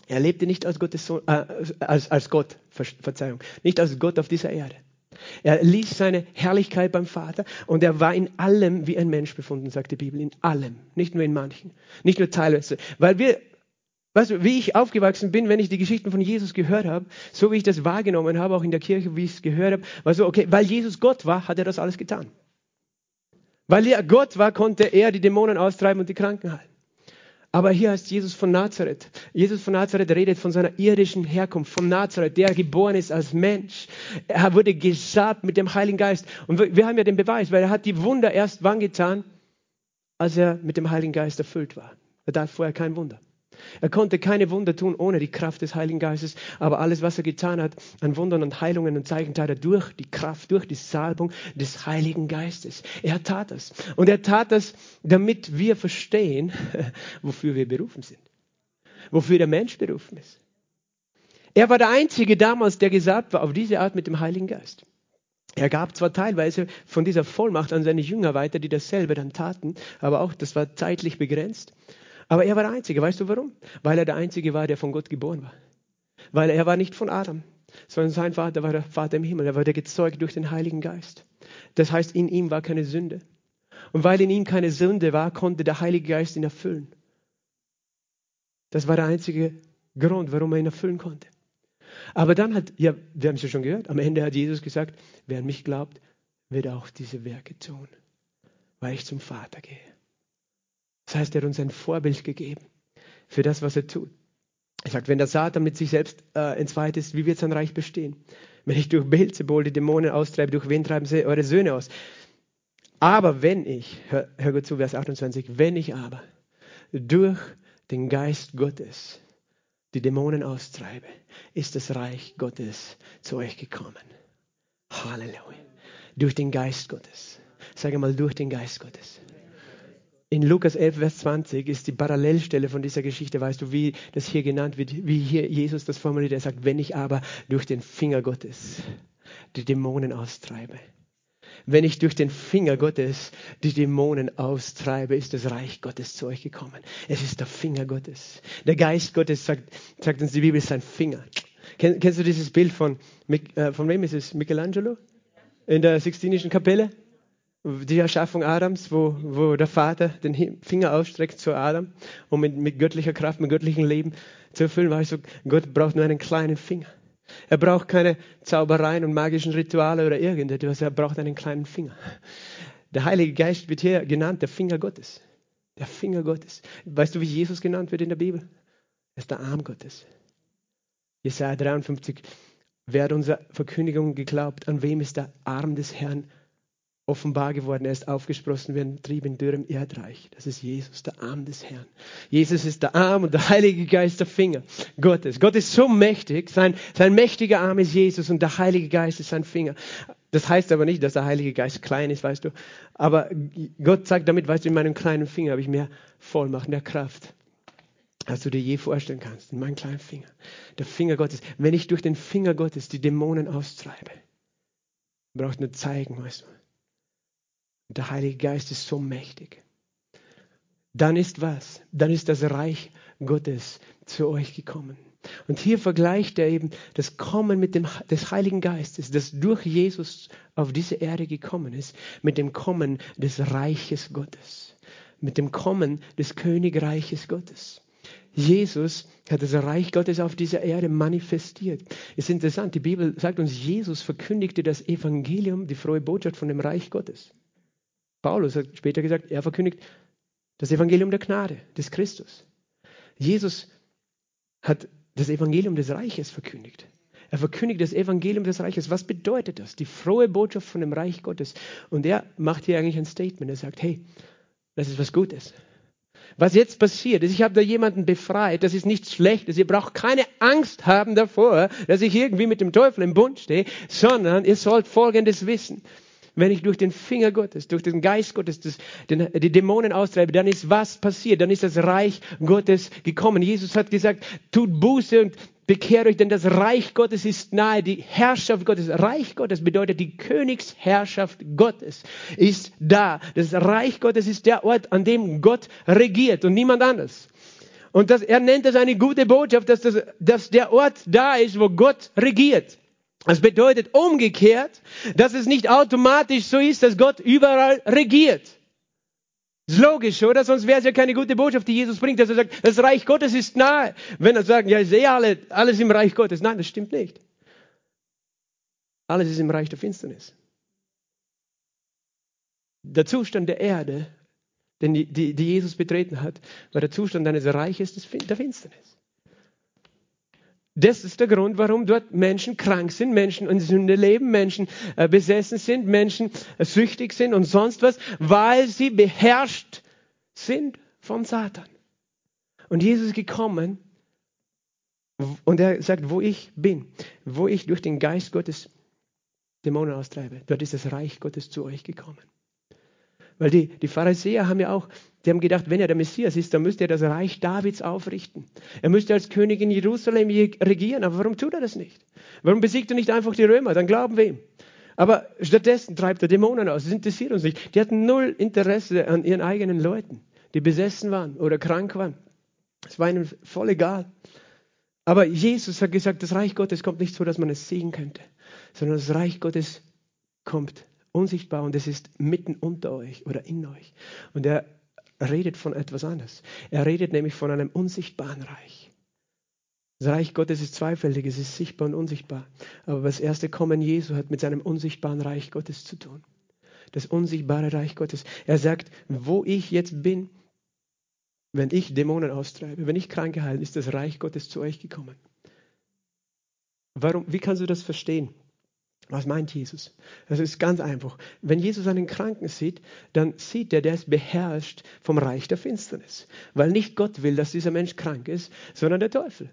Er lebte nicht als Gottes Sohn, äh, als, als Gott, Verzeihung, nicht als Gott auf dieser Erde. Er ließ seine Herrlichkeit beim Vater und er war in allem wie ein Mensch befunden, sagt die Bibel. In allem. Nicht nur in manchen. Nicht nur teilweise. Weil wir, weißt du, wie ich aufgewachsen bin, wenn ich die Geschichten von Jesus gehört habe, so wie ich das wahrgenommen habe, auch in der Kirche, wie ich es gehört habe, war so, okay, weil Jesus Gott war, hat er das alles getan. Weil er Gott war, konnte er die Dämonen austreiben und die Kranken heilen. Aber hier heißt Jesus von Nazareth. Jesus von Nazareth redet von seiner irdischen Herkunft, von Nazareth, der geboren ist als Mensch. Er wurde gesalbt mit dem Heiligen Geist. Und wir haben ja den Beweis, weil er hat die Wunder erst wann getan, als er mit dem Heiligen Geist erfüllt war. Er tat vorher kein Wunder. Er konnte keine Wunder tun ohne die Kraft des Heiligen Geistes, aber alles, was er getan hat an Wundern und Heilungen und Zeichen, tat er durch die Kraft, durch die Salbung des Heiligen Geistes. Er tat das. Und er tat das, damit wir verstehen, wofür wir berufen sind. Wofür der Mensch berufen ist. Er war der Einzige damals, der gesagt war, auf diese Art mit dem Heiligen Geist. Er gab zwar teilweise von dieser Vollmacht an seine Jünger weiter, die dasselbe dann taten, aber auch das war zeitlich begrenzt. Aber er war der Einzige. Weißt du warum? Weil er der Einzige war, der von Gott geboren war. Weil er war nicht von Adam, sondern sein Vater war der Vater im Himmel. Er war der gezeugt durch den Heiligen Geist. Das heißt, in ihm war keine Sünde. Und weil in ihm keine Sünde war, konnte der Heilige Geist ihn erfüllen. Das war der einzige Grund, warum er ihn erfüllen konnte. Aber dann hat, ja, wir haben es ja schon gehört, am Ende hat Jesus gesagt, wer an mich glaubt, wird auch diese Werke tun, weil ich zum Vater gehe. Das heißt, er hat uns ein Vorbild gegeben für das, was er tut. Er sagt, wenn der Satan mit sich selbst äh, entzweit ist, wie wird sein Reich bestehen? Wenn ich durch Beelzebul die Dämonen austreibe, durch wen treiben sie eure Söhne aus? Aber wenn ich, hör, hör gut zu, Vers 28, wenn ich aber durch den Geist Gottes die Dämonen austreibe, ist das Reich Gottes zu euch gekommen. Halleluja. Durch den Geist Gottes. Sage mal, durch den Geist Gottes in Lukas 11, Vers 20 ist die Parallelstelle von dieser Geschichte. Weißt du, wie das hier genannt wird, wie hier Jesus das formuliert? Er sagt, wenn ich aber durch den Finger Gottes die Dämonen austreibe. Wenn ich durch den Finger Gottes die Dämonen austreibe, ist das Reich Gottes zu euch gekommen. Es ist der Finger Gottes. Der Geist Gottes sagt, sagt uns die Bibel, ist sein Finger. Kennst du dieses Bild von, äh, von wem ist es? Michelangelo? In der Sixtinischen Kapelle? Die Erschaffung Adams, wo, wo der Vater den Finger ausstreckt zu Adam, um mit, mit göttlicher Kraft, mit göttlichem Leben zu erfüllen, weißt du, Gott braucht nur einen kleinen Finger. Er braucht keine Zaubereien und magischen Rituale oder irgendetwas, er braucht einen kleinen Finger. Der Heilige Geist wird hier genannt, der Finger Gottes. Der Finger Gottes. Weißt du, wie Jesus genannt wird in der Bibel? Er ist der Arm Gottes. Jesaja 53. Wer hat unserer Verkündigung geglaubt? An wem ist der Arm des Herrn offenbar geworden. Er ist aufgesprossen wie ein Trieb in dürrem Erdreich. Das ist Jesus, der Arm des Herrn. Jesus ist der Arm und der Heilige Geist der Finger Gottes. Gott ist so mächtig, sein, sein mächtiger Arm ist Jesus und der Heilige Geist ist sein Finger. Das heißt aber nicht, dass der Heilige Geist klein ist, weißt du. Aber Gott sagt damit, weißt du, in meinem kleinen Finger habe ich mehr Vollmacht, mehr Kraft, als du dir je vorstellen kannst. In meinem kleinen Finger. Der Finger Gottes. Wenn ich durch den Finger Gottes die Dämonen austreibe, braucht nur zeigen, weißt du der Heilige Geist ist so mächtig. Dann ist was? Dann ist das Reich Gottes zu euch gekommen. Und hier vergleicht er eben das Kommen mit dem, des Heiligen Geistes, das durch Jesus auf diese Erde gekommen ist, mit dem Kommen des Reiches Gottes, mit dem Kommen des Königreiches Gottes. Jesus hat das Reich Gottes auf dieser Erde manifestiert. Es ist interessant, die Bibel sagt uns, Jesus verkündigte das Evangelium, die frohe Botschaft von dem Reich Gottes. Paulus hat später gesagt, er verkündigt das Evangelium der Gnade, des Christus. Jesus hat das Evangelium des Reiches verkündigt. Er verkündigt das Evangelium des Reiches. Was bedeutet das? Die frohe Botschaft von dem Reich Gottes. Und er macht hier eigentlich ein Statement. Er sagt, hey, das ist was Gutes. Was jetzt passiert ist, ich habe da jemanden befreit, das ist nichts Schlechtes. Ihr braucht keine Angst haben davor, dass ich irgendwie mit dem Teufel im Bund stehe, sondern ihr sollt Folgendes wissen. Wenn ich durch den Finger Gottes, durch den Geist Gottes das, den, die Dämonen austreibe, dann ist was passiert? Dann ist das Reich Gottes gekommen. Jesus hat gesagt, tut Buße und bekehrt euch, denn das Reich Gottes ist nahe. Die Herrschaft Gottes, Reich Gottes bedeutet die Königsherrschaft Gottes ist da. Das Reich Gottes ist der Ort, an dem Gott regiert und niemand anders. Und das, er nennt das eine gute Botschaft, dass, das, dass der Ort da ist, wo Gott regiert. Das bedeutet umgekehrt, dass es nicht automatisch so ist, dass Gott überall regiert. Ist logisch, oder? Sonst wäre es ja keine gute Botschaft, die Jesus bringt, dass er sagt, das Reich Gottes ist nahe. Wenn er sagt, ja, ich sehe alle, alles im Reich Gottes. Nein, das stimmt nicht. Alles ist im Reich der Finsternis. Der Zustand der Erde, den die, die, Jesus betreten hat, war der Zustand eines Reiches der Finsternis. Das ist der Grund, warum dort Menschen krank sind, Menschen in Sünde leben, Menschen äh, besessen sind, Menschen äh, süchtig sind und sonst was, weil sie beherrscht sind von Satan. Und Jesus ist gekommen und er sagt, wo ich bin, wo ich durch den Geist Gottes Dämonen austreibe, dort ist das Reich Gottes zu euch gekommen. Weil die, die Pharisäer haben ja auch, die haben gedacht, wenn er der Messias ist, dann müsste er das Reich Davids aufrichten. Er müsste als König in Jerusalem regieren. Aber warum tut er das nicht? Warum besiegt er nicht einfach die Römer? Dann glauben wir ihm. Aber stattdessen treibt er Dämonen aus. Das interessiert uns nicht. Die hatten null Interesse an ihren eigenen Leuten, die besessen waren oder krank waren. Es war ihnen voll egal. Aber Jesus hat gesagt, das Reich Gottes kommt nicht so, dass man es sehen könnte, sondern das Reich Gottes kommt unsichtbar und es ist mitten unter euch oder in euch. Und er redet von etwas anderes. Er redet nämlich von einem unsichtbaren Reich. Das Reich Gottes ist zweifältig, es ist sichtbar und unsichtbar. Aber das erste Kommen Jesu hat mit seinem unsichtbaren Reich Gottes zu tun. Das unsichtbare Reich Gottes. Er sagt, wo ich jetzt bin, wenn ich Dämonen austreibe, wenn ich Kranke heile, ist das Reich Gottes zu euch gekommen. Warum, wie kannst du das verstehen? Was meint Jesus? Das ist ganz einfach. Wenn Jesus einen Kranken sieht, dann sieht er, der ist beherrscht vom Reich der Finsternis. Weil nicht Gott will, dass dieser Mensch krank ist, sondern der Teufel.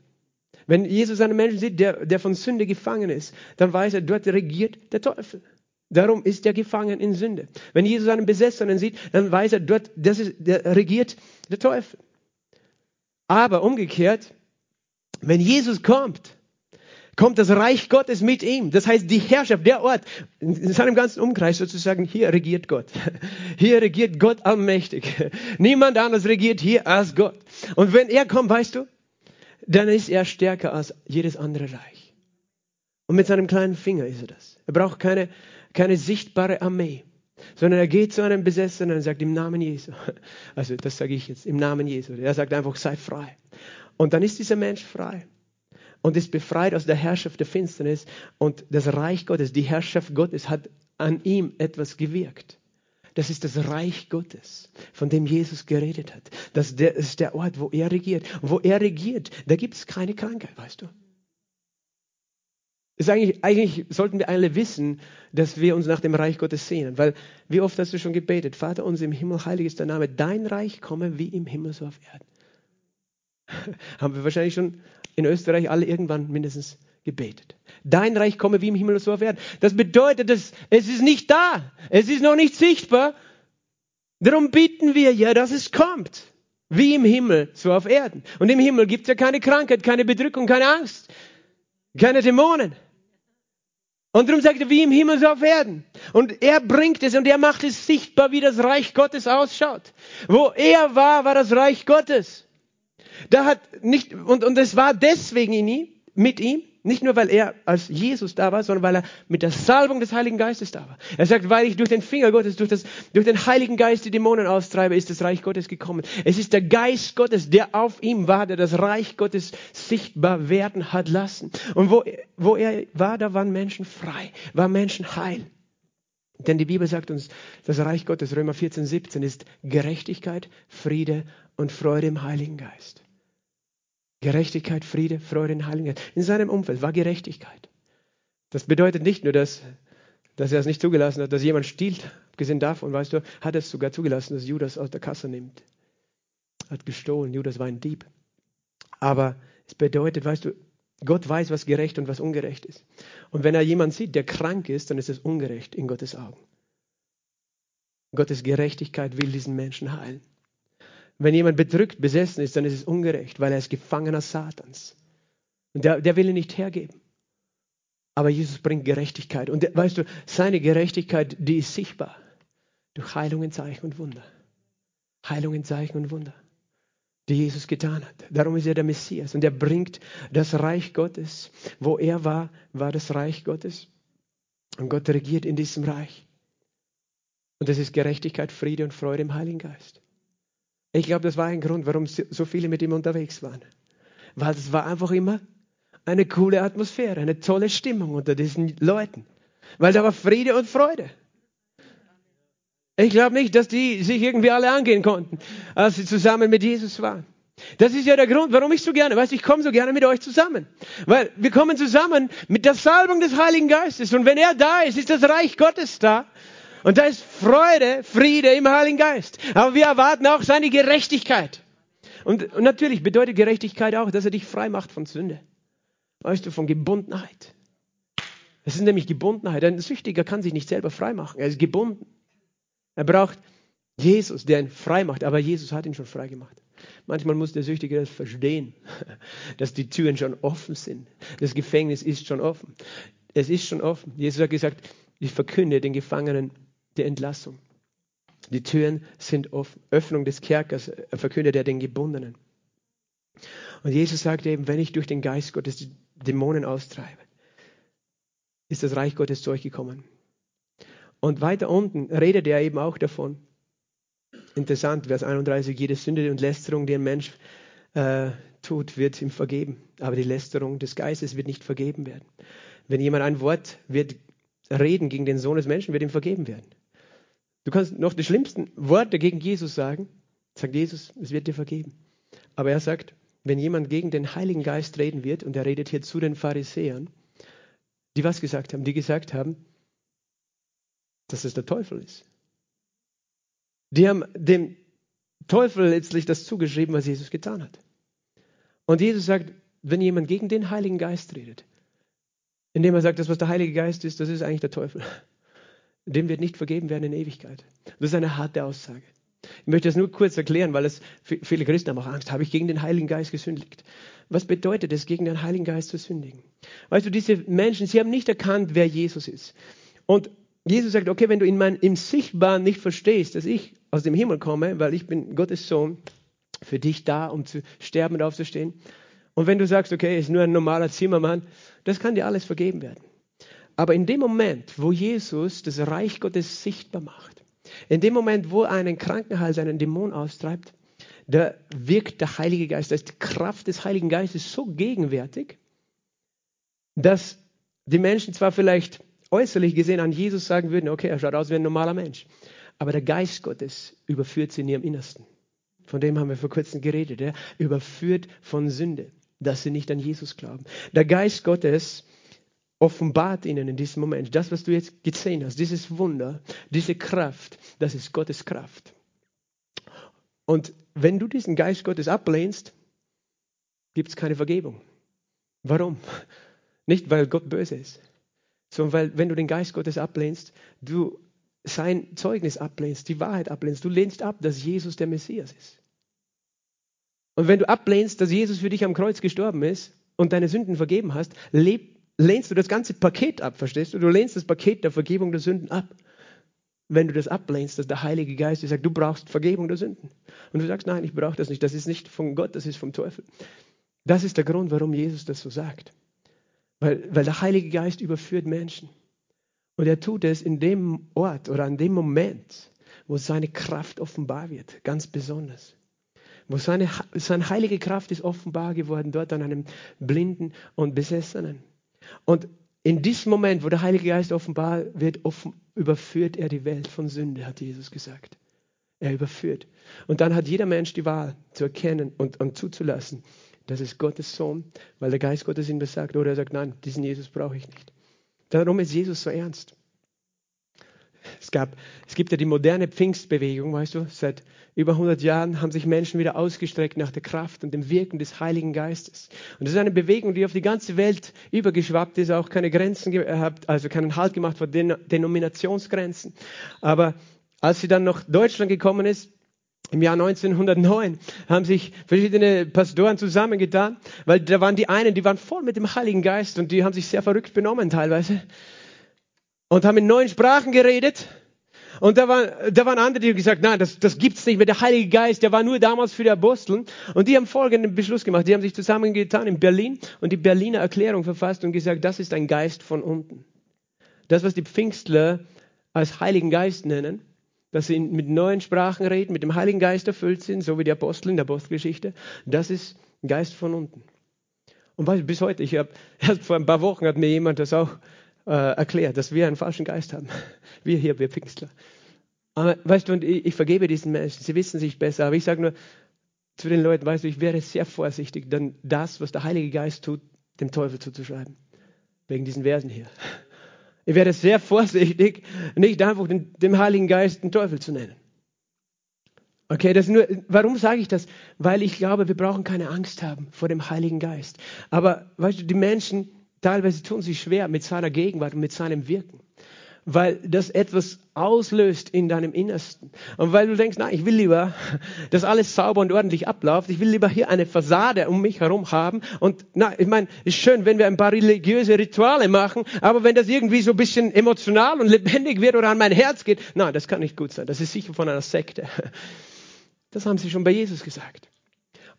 Wenn Jesus einen Menschen sieht, der, der von Sünde gefangen ist, dann weiß er, dort regiert der Teufel. Darum ist er gefangen in Sünde. Wenn Jesus einen Besessenen sieht, dann weiß er, dort das ist, der regiert der Teufel. Aber umgekehrt, wenn Jesus kommt, kommt das Reich Gottes mit ihm. Das heißt, die Herrschaft, der Ort, in seinem ganzen Umkreis sozusagen, hier regiert Gott. Hier regiert Gott allmächtig. Niemand anders regiert hier als Gott. Und wenn er kommt, weißt du, dann ist er stärker als jedes andere Reich. Und mit seinem kleinen Finger ist er das. Er braucht keine, keine sichtbare Armee, sondern er geht zu einem Besessenen und sagt im Namen Jesu. Also das sage ich jetzt, im Namen Jesu. Er sagt einfach, sei frei. Und dann ist dieser Mensch frei und ist befreit aus der Herrschaft der Finsternis und das Reich Gottes, die Herrschaft Gottes hat an ihm etwas gewirkt. Das ist das Reich Gottes, von dem Jesus geredet hat. Das ist der Ort, wo er regiert. Wo er regiert, da gibt es keine Krankheit, weißt du. Eigentlich, eigentlich sollten wir alle wissen, dass wir uns nach dem Reich Gottes sehnen. Weil wie oft hast du schon gebetet, Vater uns im Himmel, heilig ist dein Name, dein Reich komme wie im Himmel so auf Erden. Haben wir wahrscheinlich schon in Österreich alle irgendwann mindestens gebetet. Dein Reich komme wie im Himmel so auf Erden. Das bedeutet, dass es ist nicht da. Es ist noch nicht sichtbar. Darum bitten wir ja, dass es kommt. Wie im Himmel, so auf Erden. Und im Himmel gibt es ja keine Krankheit, keine Bedrückung, keine Angst, keine Dämonen. Und darum sagt er, wie im Himmel, so auf Erden. Und er bringt es und er macht es sichtbar, wie das Reich Gottes ausschaut. Wo er war, war das Reich Gottes. Da hat nicht, und, und es war deswegen in ihm, mit ihm, nicht nur weil er als Jesus da war, sondern weil er mit der Salbung des Heiligen Geistes da war. Er sagt, weil ich durch den Finger Gottes, durch, das, durch den Heiligen Geist die Dämonen austreibe, ist das Reich Gottes gekommen. Es ist der Geist Gottes, der auf ihm war, der das Reich Gottes sichtbar werden hat lassen. Und wo, wo er war, da waren Menschen frei, waren Menschen heil. Denn die Bibel sagt uns, das Reich Gottes, Römer 14, 17, ist Gerechtigkeit, Friede und Freude im Heiligen Geist. Gerechtigkeit, Friede, Freude in Heiligen. In seinem Umfeld war Gerechtigkeit. Das bedeutet nicht nur, dass, dass er es nicht zugelassen hat, dass jemand stiehlt. Abgesehen davon, weißt du, hat er es sogar zugelassen, dass Judas aus der Kasse nimmt. Hat gestohlen. Judas war ein Dieb. Aber es bedeutet, weißt du, Gott weiß, was gerecht und was ungerecht ist. Und wenn er jemanden sieht, der krank ist, dann ist es ungerecht in Gottes Augen. Gottes Gerechtigkeit will diesen Menschen heilen. Wenn jemand bedrückt, besessen ist, dann ist es ungerecht, weil er ist Gefangener Satans. Und der, der will ihn nicht hergeben. Aber Jesus bringt Gerechtigkeit. Und der, weißt du, seine Gerechtigkeit, die ist sichtbar. Durch Heilungen, Zeichen und Wunder. Heilungen, Zeichen und Wunder. die Jesus getan hat. Darum ist er der Messias und er bringt das Reich Gottes. Wo er war, war das Reich Gottes. Und Gott regiert in diesem Reich. Und das ist Gerechtigkeit, Friede und Freude im Heiligen Geist. Ich glaube, das war ein Grund, warum so viele mit ihm unterwegs waren. Weil es war einfach immer eine coole Atmosphäre, eine tolle Stimmung unter diesen Leuten. Weil da war Friede und Freude. Ich glaube nicht, dass die sich irgendwie alle angehen konnten, als sie zusammen mit Jesus waren. Das ist ja der Grund, warum ich so gerne, weißt ich komme so gerne mit euch zusammen. Weil wir kommen zusammen mit der Salbung des Heiligen Geistes. Und wenn er da ist, ist das Reich Gottes da. Und da ist Freude, Friede im Heiligen Geist. Aber wir erwarten auch seine Gerechtigkeit. Und, und natürlich bedeutet Gerechtigkeit auch, dass er dich frei macht von Sünde. Weißt du, von Gebundenheit. Das ist nämlich Gebundenheit. Ein Süchtiger kann sich nicht selber frei machen. Er ist gebunden. Er braucht Jesus, der ihn frei macht, aber Jesus hat ihn schon frei gemacht. Manchmal muss der Süchtige das verstehen, dass die Türen schon offen sind. Das Gefängnis ist schon offen. Es ist schon offen. Jesus hat gesagt, ich verkünde den Gefangenen die Entlassung. Die Türen sind offen. Öffnung des Kerkers verkündet er den Gebundenen. Und Jesus sagt eben, wenn ich durch den Geist Gottes die Dämonen austreibe, ist das Reich Gottes zu euch gekommen. Und weiter unten redet er eben auch davon. Interessant, Vers 31, jede Sünde und Lästerung, die ein Mensch äh, tut, wird ihm vergeben. Aber die Lästerung des Geistes wird nicht vergeben werden. Wenn jemand ein Wort wird reden gegen den Sohn des Menschen, wird ihm vergeben werden. Du kannst noch die schlimmsten Worte gegen Jesus sagen, sagt Jesus, es wird dir vergeben. Aber er sagt, wenn jemand gegen den Heiligen Geist reden wird, und er redet hier zu den Pharisäern, die was gesagt haben, die gesagt haben, dass es der Teufel ist. Die haben dem Teufel letztlich das zugeschrieben, was Jesus getan hat. Und Jesus sagt, wenn jemand gegen den Heiligen Geist redet, indem er sagt, das, was der Heilige Geist ist, das ist eigentlich der Teufel, dem wird nicht vergeben werden in Ewigkeit. Das ist eine harte Aussage. Ich möchte das nur kurz erklären, weil es viele Christen haben auch Angst. Habe ich gegen den Heiligen Geist gesündigt? Was bedeutet es, gegen den Heiligen Geist zu sündigen? Weißt du, diese Menschen, sie haben nicht erkannt, wer Jesus ist. Und Jesus sagt, okay, wenn du in mein, im Sichtbaren nicht verstehst, dass ich aus dem Himmel komme, weil ich bin Gottes Sohn, für dich da, um zu sterben und aufzustehen. Und wenn du sagst, okay, ist nur ein normaler Zimmermann, das kann dir alles vergeben werden. Aber in dem Moment, wo Jesus das Reich Gottes sichtbar macht, in dem Moment, wo einen Krankenhals einen Dämon austreibt, da wirkt der Heilige Geist, da ist die Kraft des Heiligen Geistes so gegenwärtig, dass die Menschen zwar vielleicht äußerlich gesehen an Jesus sagen würden, okay, er schaut aus wie ein normaler Mensch. Aber der Geist Gottes überführt sie in ihrem Innersten. Von dem haben wir vor kurzem geredet. Er überführt von Sünde, dass sie nicht an Jesus glauben. Der Geist Gottes offenbart ihnen in diesem Moment, das, was du jetzt gesehen hast, dieses Wunder, diese Kraft, das ist Gottes Kraft. Und wenn du diesen Geist Gottes ablehnst, gibt es keine Vergebung. Warum? Nicht, weil Gott böse ist, sondern weil, wenn du den Geist Gottes ablehnst, du sein Zeugnis ablehnst, die Wahrheit ablehnst. Du lehnst ab, dass Jesus der Messias ist. Und wenn du ablehnst, dass Jesus für dich am Kreuz gestorben ist und deine Sünden vergeben hast, lehnst du das ganze Paket ab, verstehst du? Du lehnst das Paket der Vergebung der Sünden ab. Wenn du das ablehnst, dass der Heilige Geist dir sagt, du brauchst Vergebung der Sünden. Und du sagst, nein, ich brauche das nicht. Das ist nicht von Gott, das ist vom Teufel. Das ist der Grund, warum Jesus das so sagt. Weil, weil der Heilige Geist überführt Menschen. Und er tut es in dem Ort oder an dem Moment, wo seine Kraft offenbar wird, ganz besonders. Wo seine, seine heilige Kraft ist offenbar geworden, dort an einem Blinden und Besessenen. Und in diesem Moment, wo der Heilige Geist offenbar wird, offen, überführt er die Welt von Sünde, hat Jesus gesagt. Er überführt. Und dann hat jeder Mensch die Wahl zu erkennen und, und zuzulassen, das ist Gottes Sohn, weil der Geist Gottes ihm das sagt. Oder er sagt, nein, diesen Jesus brauche ich nicht. Darum ist Jesus so ernst. Es, gab, es gibt ja die moderne Pfingstbewegung, weißt du, seit über 100 Jahren haben sich Menschen wieder ausgestreckt nach der Kraft und dem Wirken des Heiligen Geistes. Und das ist eine Bewegung, die auf die ganze Welt übergeschwappt ist, auch keine Grenzen gehabt, also keinen Halt gemacht vor Den Denominationsgrenzen. Aber als sie dann nach Deutschland gekommen ist, im Jahr 1909 haben sich verschiedene Pastoren zusammengetan, weil da waren die einen, die waren voll mit dem Heiligen Geist und die haben sich sehr verrückt benommen teilweise und haben in neuen Sprachen geredet. Und da waren, da waren andere, die haben gesagt, nein, das, das gibt's nicht mehr. Der Heilige Geist, der war nur damals für die Aposteln. Und die haben folgenden Beschluss gemacht. Die haben sich zusammengetan in Berlin und die Berliner Erklärung verfasst und gesagt, das ist ein Geist von unten. Das, was die Pfingstler als Heiligen Geist nennen, dass sie mit neuen Sprachen reden, mit dem Heiligen Geist erfüllt sind, so wie die Apostel in der Apostelgeschichte, das ist Geist von unten. Und bis heute, ich habe erst vor ein paar Wochen hat mir jemand das auch äh, erklärt, dass wir einen falschen Geist haben. Wir hier, wir Pfingstler. Aber weißt du, und ich, ich vergebe diesen Menschen, sie wissen sich besser, aber ich sage nur zu den Leuten, weißt du, ich wäre sehr vorsichtig, dann das, was der Heilige Geist tut, dem Teufel zuzuschreiben. Wegen diesen Versen hier. Ich werde sehr vorsichtig, nicht einfach den, dem Heiligen Geist den Teufel zu nennen. Okay, das nur, warum sage ich das? Weil ich glaube, wir brauchen keine Angst haben vor dem Heiligen Geist. Aber weißt du, die Menschen teilweise tun sich schwer mit seiner Gegenwart und mit seinem Wirken weil das etwas auslöst in deinem Innersten. Und weil du denkst, na, ich will lieber, dass alles sauber und ordentlich abläuft. Ich will lieber hier eine Fassade um mich herum haben. Und na, ich meine, ist schön, wenn wir ein paar religiöse Rituale machen, aber wenn das irgendwie so ein bisschen emotional und lebendig wird oder an mein Herz geht, na, das kann nicht gut sein. Das ist sicher von einer Sekte. Das haben sie schon bei Jesus gesagt.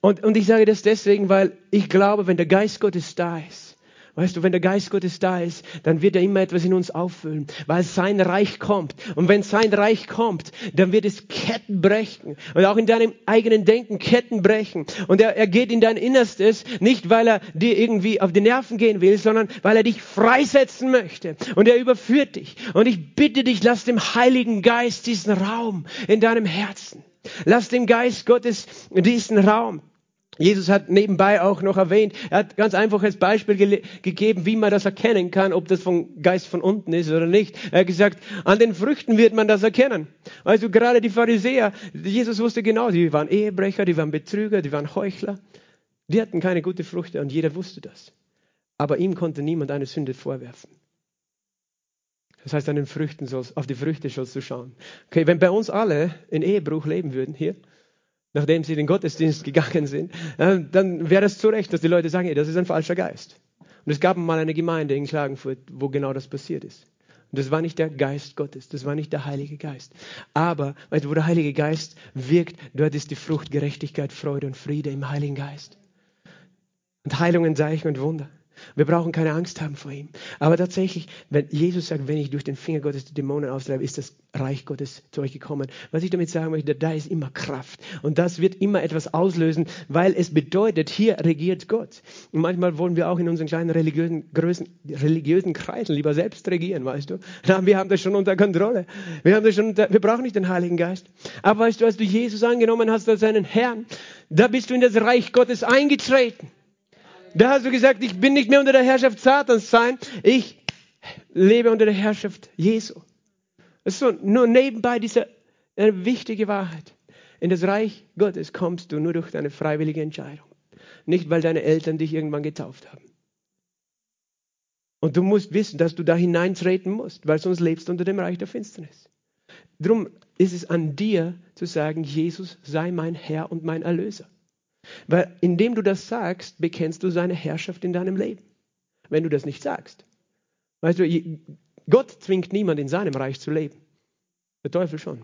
Und, und ich sage das deswegen, weil ich glaube, wenn der Geist Gottes da ist, Weißt du, wenn der Geist Gottes da ist, dann wird er immer etwas in uns auffüllen, weil sein Reich kommt. Und wenn sein Reich kommt, dann wird es Ketten brechen. Und auch in deinem eigenen Denken Ketten brechen. Und er, er geht in dein Innerstes, nicht weil er dir irgendwie auf die Nerven gehen will, sondern weil er dich freisetzen möchte. Und er überführt dich. Und ich bitte dich, lass dem Heiligen Geist diesen Raum in deinem Herzen. Lass dem Geist Gottes diesen Raum. Jesus hat nebenbei auch noch erwähnt, er hat ganz einfach als Beispiel ge gegeben, wie man das erkennen kann, ob das vom Geist von unten ist oder nicht. Er hat gesagt, an den Früchten wird man das erkennen. Also gerade die Pharisäer, Jesus wusste genau, die waren Ehebrecher, die waren Betrüger, die waren Heuchler. Die hatten keine gute Früchte und jeder wusste das. Aber ihm konnte niemand eine Sünde vorwerfen. Das heißt, an den Früchten sollst, auf die Früchte sollst du schauen. Okay, wenn bei uns alle in Ehebruch leben würden hier, nachdem sie in den Gottesdienst gegangen sind, dann wäre es zu Recht, dass die Leute sagen, hey, das ist ein falscher Geist. Und es gab mal eine Gemeinde in Klagenfurt, wo genau das passiert ist. Und das war nicht der Geist Gottes, das war nicht der Heilige Geist. Aber, weißt wo der Heilige Geist wirkt, dort ist die Frucht Gerechtigkeit, Freude und Friede im Heiligen Geist. Und Heilungen, Zeichen und Wunder. Wir brauchen keine Angst haben vor ihm. Aber tatsächlich, wenn Jesus sagt, wenn ich durch den Finger Gottes die Dämonen austreibe, ist das Reich Gottes zu euch gekommen. Was ich damit sagen möchte, da ist immer Kraft. Und das wird immer etwas auslösen, weil es bedeutet, hier regiert Gott. Und manchmal wollen wir auch in unseren kleinen religiösen, Größen, religiösen Kreisen lieber selbst regieren, weißt du. Na, wir haben das schon unter Kontrolle. Wir, haben das schon unter, wir brauchen nicht den Heiligen Geist. Aber weißt du, als du Jesus angenommen hast als seinen Herrn, da bist du in das Reich Gottes eingetreten. Da hast du gesagt, ich bin nicht mehr unter der Herrschaft Satans sein, ich lebe unter der Herrschaft Jesu. Das ist so, nur nebenbei diese eine wichtige Wahrheit. In das Reich Gottes kommst du nur durch deine freiwillige Entscheidung. Nicht, weil deine Eltern dich irgendwann getauft haben. Und du musst wissen, dass du da hineintreten musst, weil sonst lebst du unter dem Reich der Finsternis. Darum ist es an dir zu sagen, Jesus sei mein Herr und mein Erlöser. Weil indem du das sagst, bekennst du seine Herrschaft in deinem Leben. Wenn du das nicht sagst. Weißt du, Gott zwingt niemand in seinem Reich zu leben. Der Teufel schon.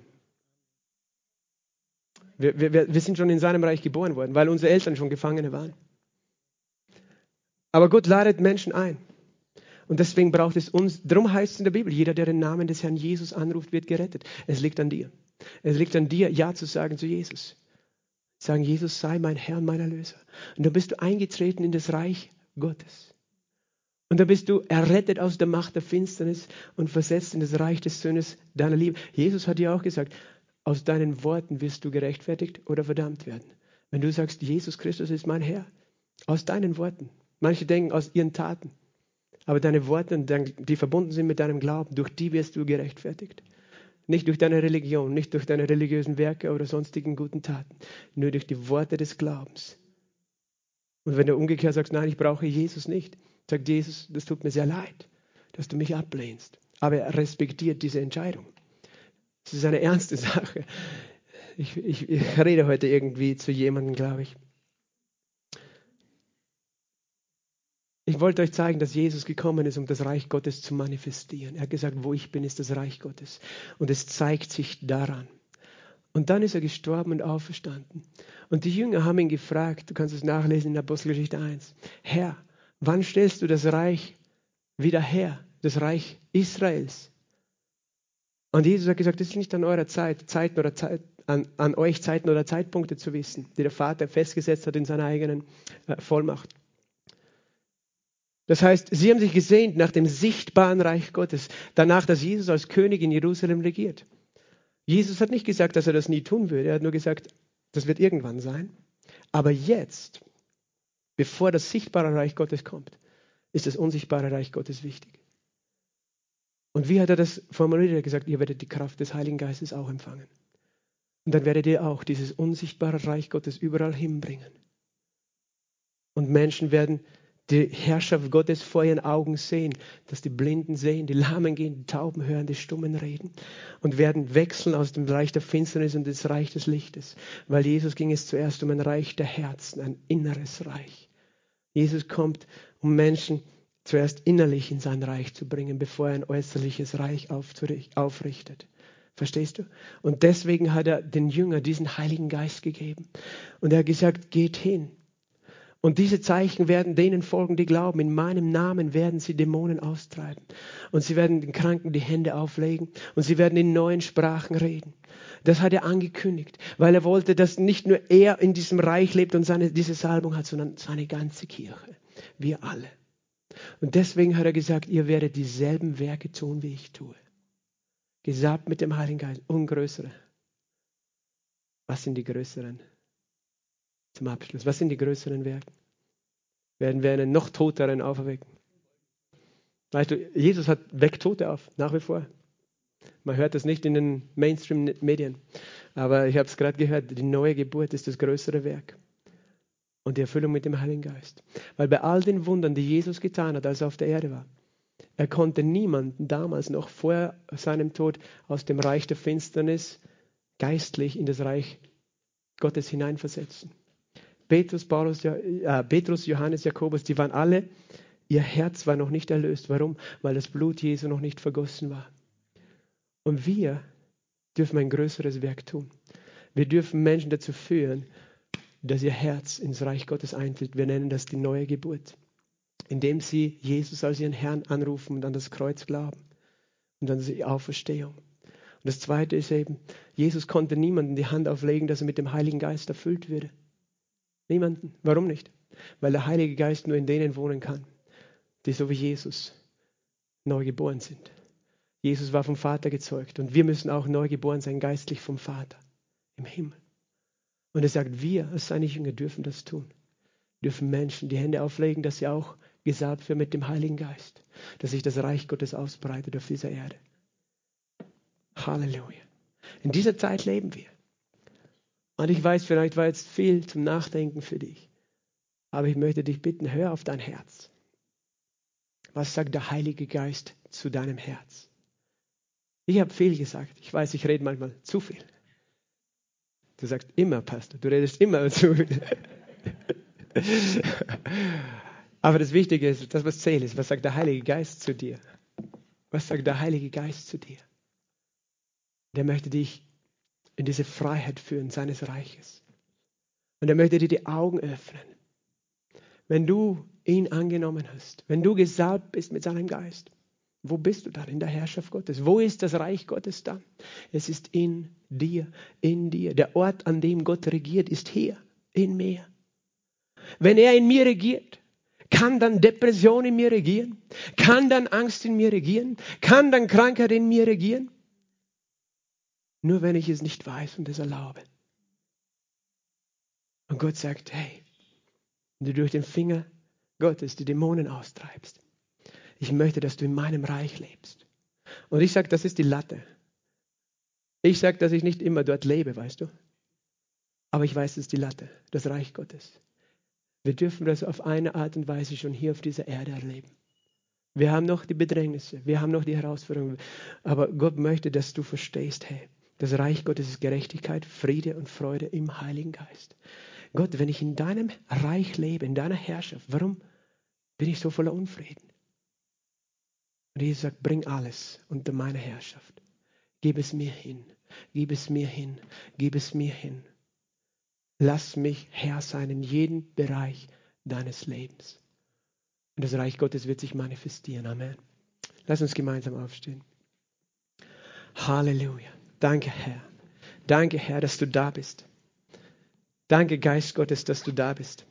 Wir, wir, wir sind schon in seinem Reich geboren worden, weil unsere Eltern schon Gefangene waren. Aber Gott ladet Menschen ein. Und deswegen braucht es uns, darum heißt es in der Bibel, jeder, der den Namen des Herrn Jesus anruft, wird gerettet. Es liegt an dir. Es liegt an dir, Ja zu sagen zu Jesus. Sagen, Jesus sei mein Herr und mein Erlöser. Und dann bist du eingetreten in das Reich Gottes. Und dann bist du errettet aus der Macht der Finsternis und versetzt in das Reich des Sohnes deiner Liebe. Jesus hat ja auch gesagt, aus deinen Worten wirst du gerechtfertigt oder verdammt werden. Wenn du sagst, Jesus Christus ist mein Herr, aus deinen Worten. Manche denken aus ihren Taten. Aber deine Worte, die verbunden sind mit deinem Glauben, durch die wirst du gerechtfertigt. Nicht durch deine Religion, nicht durch deine religiösen Werke oder sonstigen guten Taten, nur durch die Worte des Glaubens. Und wenn du umgekehrt sagst, nein, ich brauche Jesus nicht, sagt Jesus, das tut mir sehr leid, dass du mich ablehnst. Aber er respektiert diese Entscheidung. Es ist eine ernste Sache. Ich, ich, ich rede heute irgendwie zu jemandem, glaube ich. Ich wollte euch zeigen, dass Jesus gekommen ist, um das Reich Gottes zu manifestieren. Er hat gesagt, wo ich bin, ist das Reich Gottes. Und es zeigt sich daran. Und dann ist er gestorben und auferstanden. Und die Jünger haben ihn gefragt, du kannst es nachlesen in Apostelgeschichte 1, Herr, wann stellst du das Reich wieder her, das Reich Israels? Und Jesus hat gesagt, es ist nicht an eurer Zeit, Zeiten oder Zeit, an, an euch Zeiten oder Zeitpunkte zu wissen, die der Vater festgesetzt hat in seiner eigenen äh, Vollmacht. Das heißt, sie haben sich gesehnt nach dem sichtbaren Reich Gottes, danach, dass Jesus als König in Jerusalem regiert. Jesus hat nicht gesagt, dass er das nie tun würde. Er hat nur gesagt, das wird irgendwann sein. Aber jetzt, bevor das sichtbare Reich Gottes kommt, ist das unsichtbare Reich Gottes wichtig. Und wie hat er das formuliert? Er hat gesagt, ihr werdet die Kraft des Heiligen Geistes auch empfangen. Und dann werdet ihr auch dieses unsichtbare Reich Gottes überall hinbringen. Und Menschen werden die Herrschaft Gottes vor ihren Augen sehen, dass die Blinden sehen, die Lahmen gehen, die Tauben hören, die Stummen reden und werden wechseln aus dem Reich der Finsternis und das Reich des Lichtes. Weil Jesus ging es zuerst um ein Reich der Herzen, ein inneres Reich. Jesus kommt, um Menschen zuerst innerlich in sein Reich zu bringen, bevor er ein äußerliches Reich aufrichtet. Verstehst du? Und deswegen hat er den Jüngern diesen Heiligen Geist gegeben. Und er hat gesagt, geht hin. Und diese Zeichen werden denen folgen, die glauben. In meinem Namen werden sie Dämonen austreiben. Und sie werden den Kranken die Hände auflegen. Und sie werden in neuen Sprachen reden. Das hat er angekündigt, weil er wollte, dass nicht nur er in diesem Reich lebt und seine, diese Salbung hat, sondern seine ganze Kirche. Wir alle. Und deswegen hat er gesagt, ihr werdet dieselben Werke tun, wie ich tue. Gesabt mit dem Heiligen Geist und größere. Was sind die größeren? Zum Abschluss. Was sind die größeren Werke? Werden wir einen noch toteren auferwecken? Weißt du, Jesus hat weckt Tote auf, nach wie vor. Man hört das nicht in den Mainstream-Medien, aber ich habe es gerade gehört, die neue Geburt ist das größere Werk und die Erfüllung mit dem Heiligen Geist. Weil bei all den Wundern, die Jesus getan hat, als er auf der Erde war, er konnte niemanden damals noch vor seinem Tod aus dem Reich der Finsternis geistlich in das Reich Gottes hineinversetzen. Petrus, Paulus, äh, Petrus, Johannes, Jakobus, die waren alle, ihr Herz war noch nicht erlöst. Warum? Weil das Blut Jesu noch nicht vergossen war. Und wir dürfen ein größeres Werk tun. Wir dürfen Menschen dazu führen, dass ihr Herz ins Reich Gottes eintritt. Wir nennen das die neue Geburt indem sie Jesus als ihren Herrn anrufen und an das Kreuz glauben und an die Auferstehung. Und das Zweite ist eben, Jesus konnte niemanden die Hand auflegen, dass er mit dem Heiligen Geist erfüllt würde. Niemanden. Warum nicht? Weil der Heilige Geist nur in denen wohnen kann, die so wie Jesus neu geboren sind. Jesus war vom Vater gezeugt und wir müssen auch neu geboren sein, geistlich vom Vater im Himmel. Und er sagt, wir als seine Jünger dürfen das tun. Dürfen Menschen die Hände auflegen, dass sie auch gesalbt wird mit dem Heiligen Geist, dass sich das Reich Gottes ausbreitet auf dieser Erde. Halleluja. In dieser Zeit leben wir. Und ich weiß, vielleicht war jetzt viel zum Nachdenken für dich. Aber ich möchte dich bitten, hör auf dein Herz. Was sagt der Heilige Geist zu deinem Herz? Ich habe viel gesagt. Ich weiß, ich rede manchmal zu viel. Du sagst immer, Pastor, du redest immer zu viel. Aber das Wichtige ist, das, was zählt, ist, was sagt der Heilige Geist zu dir? Was sagt der Heilige Geist zu dir? Der möchte dich in diese Freiheit führen seines Reiches. Und er möchte dir die Augen öffnen. Wenn du ihn angenommen hast, wenn du gesalbt bist mit seinem Geist, wo bist du dann in der Herrschaft Gottes? Wo ist das Reich Gottes dann? Es ist in dir, in dir. Der Ort, an dem Gott regiert, ist hier, in mir. Wenn er in mir regiert, kann dann Depression in mir regieren? Kann dann Angst in mir regieren? Kann dann Krankheit in mir regieren? Nur wenn ich es nicht weiß und es erlaube. Und Gott sagt, hey, wenn du durch den Finger Gottes die Dämonen austreibst, ich möchte, dass du in meinem Reich lebst. Und ich sage, das ist die Latte. Ich sage, dass ich nicht immer dort lebe, weißt du. Aber ich weiß, es ist die Latte, das Reich Gottes. Wir dürfen das auf eine Art und Weise schon hier auf dieser Erde erleben. Wir haben noch die Bedrängnisse, wir haben noch die Herausforderungen, aber Gott möchte, dass du verstehst, hey, das Reich Gottes ist Gerechtigkeit, Friede und Freude im Heiligen Geist. Gott, wenn ich in deinem Reich lebe, in deiner Herrschaft, warum bin ich so voller Unfrieden. Und Jesus sagt, bring alles unter meine Herrschaft. Gib es mir hin, gib es mir hin, gib es mir hin. Lass mich Herr sein in jedem Bereich deines Lebens. Und das Reich Gottes wird sich manifestieren. Amen. Lass uns gemeinsam aufstehen. Halleluja. Danke, Herr. Danke, Herr, dass du da bist. Danke, Geist Gottes, dass du da bist.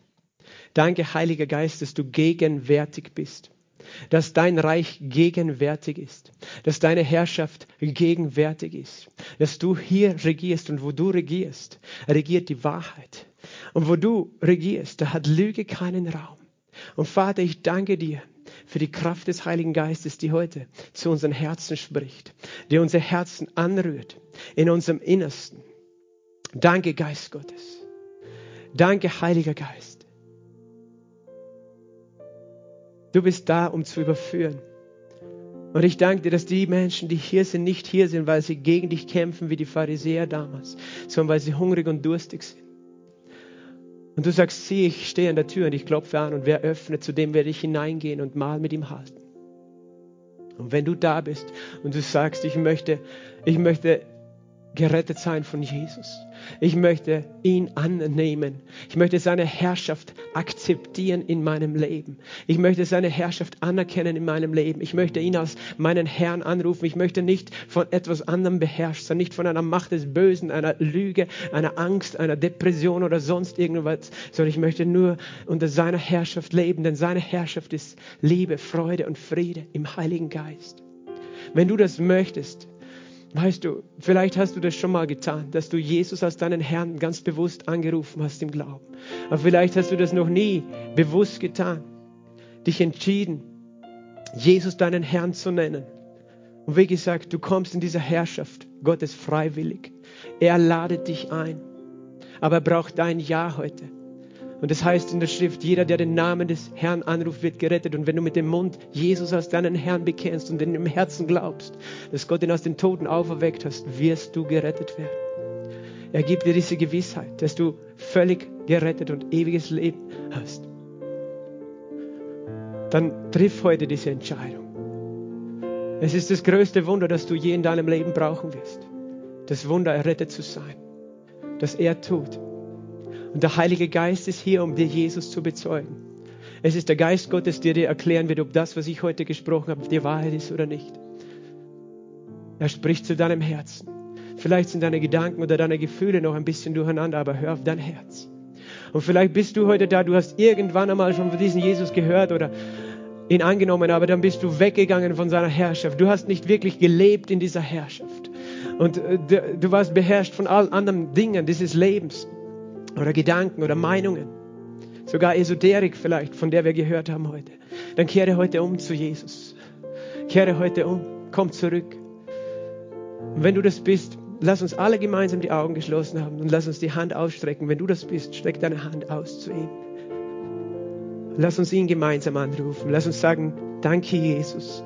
Danke, Heiliger Geist, dass du gegenwärtig bist. Dass dein Reich gegenwärtig ist. Dass deine Herrschaft gegenwärtig ist. Dass du hier regierst und wo du regierst, regiert die Wahrheit. Und wo du regierst, da hat Lüge keinen Raum. Und Vater, ich danke dir für die Kraft des Heiligen Geistes, die heute zu unseren Herzen spricht, die unser Herzen anrührt, in unserem Innersten. Danke, Geist Gottes. Danke, Heiliger Geist. Du bist da, um zu überführen. Und ich danke dir, dass die Menschen, die hier sind, nicht hier sind, weil sie gegen dich kämpfen wie die Pharisäer damals, sondern weil sie hungrig und durstig sind. Und du sagst, sieh, ich stehe an der Tür und ich klopfe an und wer öffnet, zu dem werde ich hineingehen und mal mit ihm halten. Und wenn du da bist und du sagst, ich möchte, ich möchte gerettet sein von Jesus. Ich möchte ihn annehmen. Ich möchte seine Herrschaft akzeptieren in meinem Leben. Ich möchte seine Herrschaft anerkennen in meinem Leben. Ich möchte ihn als meinen Herrn anrufen. Ich möchte nicht von etwas anderem beherrscht sein, nicht von einer Macht des Bösen, einer Lüge, einer Angst, einer Depression oder sonst irgendwas, sondern ich möchte nur unter seiner Herrschaft leben, denn seine Herrschaft ist Liebe, Freude und Friede im Heiligen Geist. Wenn du das möchtest, Weißt du, vielleicht hast du das schon mal getan, dass du Jesus als deinen Herrn ganz bewusst angerufen hast im Glauben. Aber vielleicht hast du das noch nie bewusst getan, dich entschieden, Jesus deinen Herrn zu nennen. Und wie gesagt, du kommst in dieser Herrschaft Gottes freiwillig. Er ladet dich ein. Aber er braucht dein Ja heute. Und das heißt in der Schrift, jeder, der den Namen des Herrn anruft, wird gerettet. Und wenn du mit dem Mund Jesus als deinen Herrn bekennst und in im Herzen glaubst, dass Gott ihn aus den Toten auferweckt hast, wirst du gerettet werden. Er gibt dir diese Gewissheit, dass du völlig gerettet und ewiges Leben hast. Dann triff heute diese Entscheidung. Es ist das größte Wunder, das du je in deinem Leben brauchen wirst. Das Wunder, errettet zu sein. Das er tut und der Heilige Geist ist hier, um dir Jesus zu bezeugen. Es ist der Geist Gottes, der dir erklären wird, ob das, was ich heute gesprochen habe, die Wahrheit ist oder nicht. Er spricht zu deinem Herzen. Vielleicht sind deine Gedanken oder deine Gefühle noch ein bisschen durcheinander, aber hör auf dein Herz. Und vielleicht bist du heute da, du hast irgendwann einmal schon von diesem Jesus gehört oder ihn angenommen, aber dann bist du weggegangen von seiner Herrschaft. Du hast nicht wirklich gelebt in dieser Herrschaft. Und äh, du warst beherrscht von allen anderen Dingen dieses Lebens oder Gedanken oder Meinungen, sogar Esoterik vielleicht, von der wir gehört haben heute, dann kehre heute um zu Jesus. Kehre heute um, komm zurück. Und wenn du das bist, lass uns alle gemeinsam die Augen geschlossen haben und lass uns die Hand ausstrecken. Wenn du das bist, streck deine Hand aus zu ihm. Lass uns ihn gemeinsam anrufen. Lass uns sagen, danke Jesus,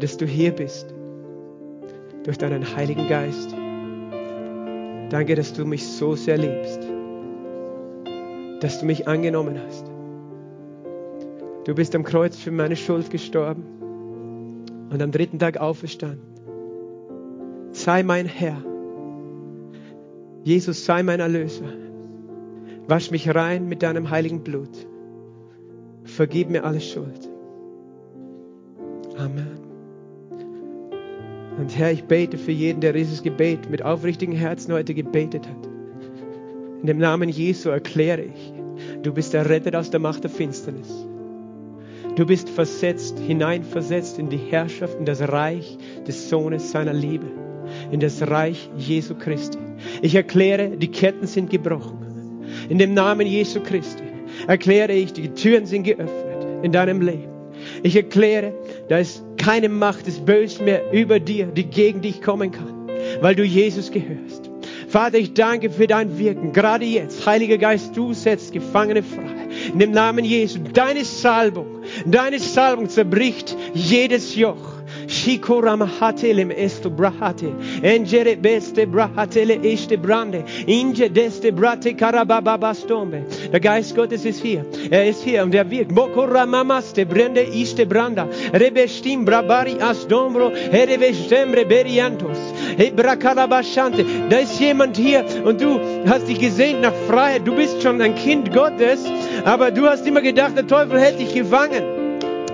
dass du hier bist durch deinen Heiligen Geist. Danke, dass du mich so sehr liebst, dass du mich angenommen hast. Du bist am Kreuz für meine Schuld gestorben und am dritten Tag auferstanden. Sei mein Herr. Jesus, sei mein Erlöser. Wasch mich rein mit deinem heiligen Blut. Vergib mir alle Schuld. Amen. Und Herr, ich bete für jeden, der dieses Gebet mit aufrichtigem Herzen heute gebetet hat. In dem Namen Jesu erkläre ich, du bist errettet aus der Macht der Finsternis. Du bist versetzt, hineinversetzt in die Herrschaft, in das Reich des Sohnes seiner Liebe, in das Reich Jesu Christi. Ich erkläre, die Ketten sind gebrochen. In dem Namen Jesu Christi erkläre ich, die Türen sind geöffnet in deinem Leben. Ich erkläre, da ist keine Macht des Bösen mehr über dir, die gegen dich kommen kann, weil du Jesus gehörst. Vater, ich danke für dein Wirken, gerade jetzt. Heiliger Geist, du setzt Gefangene frei. In dem Namen Jesu, deine Salbung, deine Salbung zerbricht jedes Joch Shikoramahate lem esto brahate. Engere beste brahatele este brande. Inge deste brate karabababastombe. Der Geist Gottes ist hier. Er ist hier und er wirkt. Mokoramamaste brende iste branda. Rebestim brabari asdombro. Herevestembre beriantos. Hebrakarabashante. Da ist jemand hier und du hast dich gesehnt nach Freiheit. Du bist schon ein Kind Gottes, aber du hast immer gedacht, der Teufel hält dich gefangen.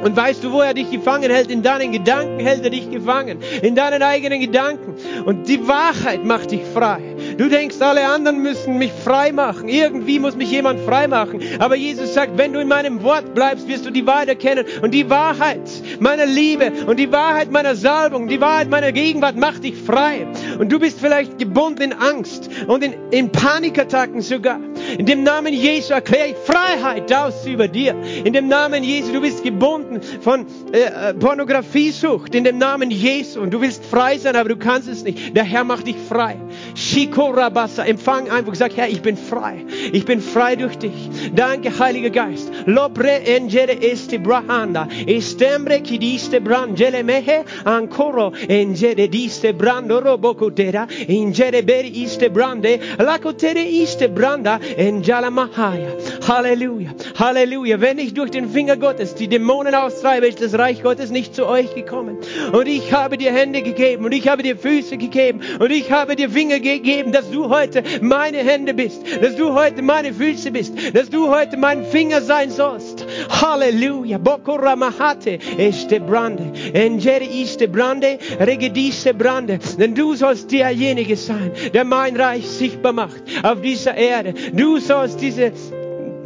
Und weißt du, wo er dich gefangen hält? In deinen Gedanken hält er dich gefangen. In deinen eigenen Gedanken. Und die Wahrheit macht dich frei. Du denkst, alle anderen müssen mich frei machen. Irgendwie muss mich jemand frei machen. Aber Jesus sagt, wenn du in meinem Wort bleibst, wirst du die Wahrheit erkennen. Und die Wahrheit meiner Liebe und die Wahrheit meiner Salbung, die Wahrheit meiner Gegenwart macht dich frei. Und du bist vielleicht gebunden in Angst und in, in Panikattacken sogar. In dem Namen Jesu erkläre ich Freiheit aus über dir. In dem Namen Jesu, du bist gebunden von äh, Pornografiesucht. In dem Namen Jesu. Und du willst frei sein, aber du kannst es nicht. Der Herr macht dich frei. Shikorabasa. Empfang einfach. Sag, Herr, ich bin frei. Ich bin frei durch dich. Danke, Heiliger Geist. Lobre engere este brahanda. Estembre kidiste brangele mehe ancoro engere diste brando robokotera. Ingere beri iste brande. Lakotere iste branda. Enjala mahaya. Halleluja. Halleluja. Wenn ich durch den Finger Gottes die Dämonen austreibe, ist das Reich Gottes nicht zu euch gekommen. Und ich habe dir Hände gegeben und ich habe dir Füße gegeben und ich habe dir Finger gegeben, dass du heute meine Hände bist, dass du heute meine Füße bist, dass du heute mein Finger sein sollst. Halleluja. Bokora mahate este brande. Engeri iste brande. Regediste brande. Denn du sollst derjenige sein, der mein Reich sichtbar macht auf dieser Erde. Du sollst diese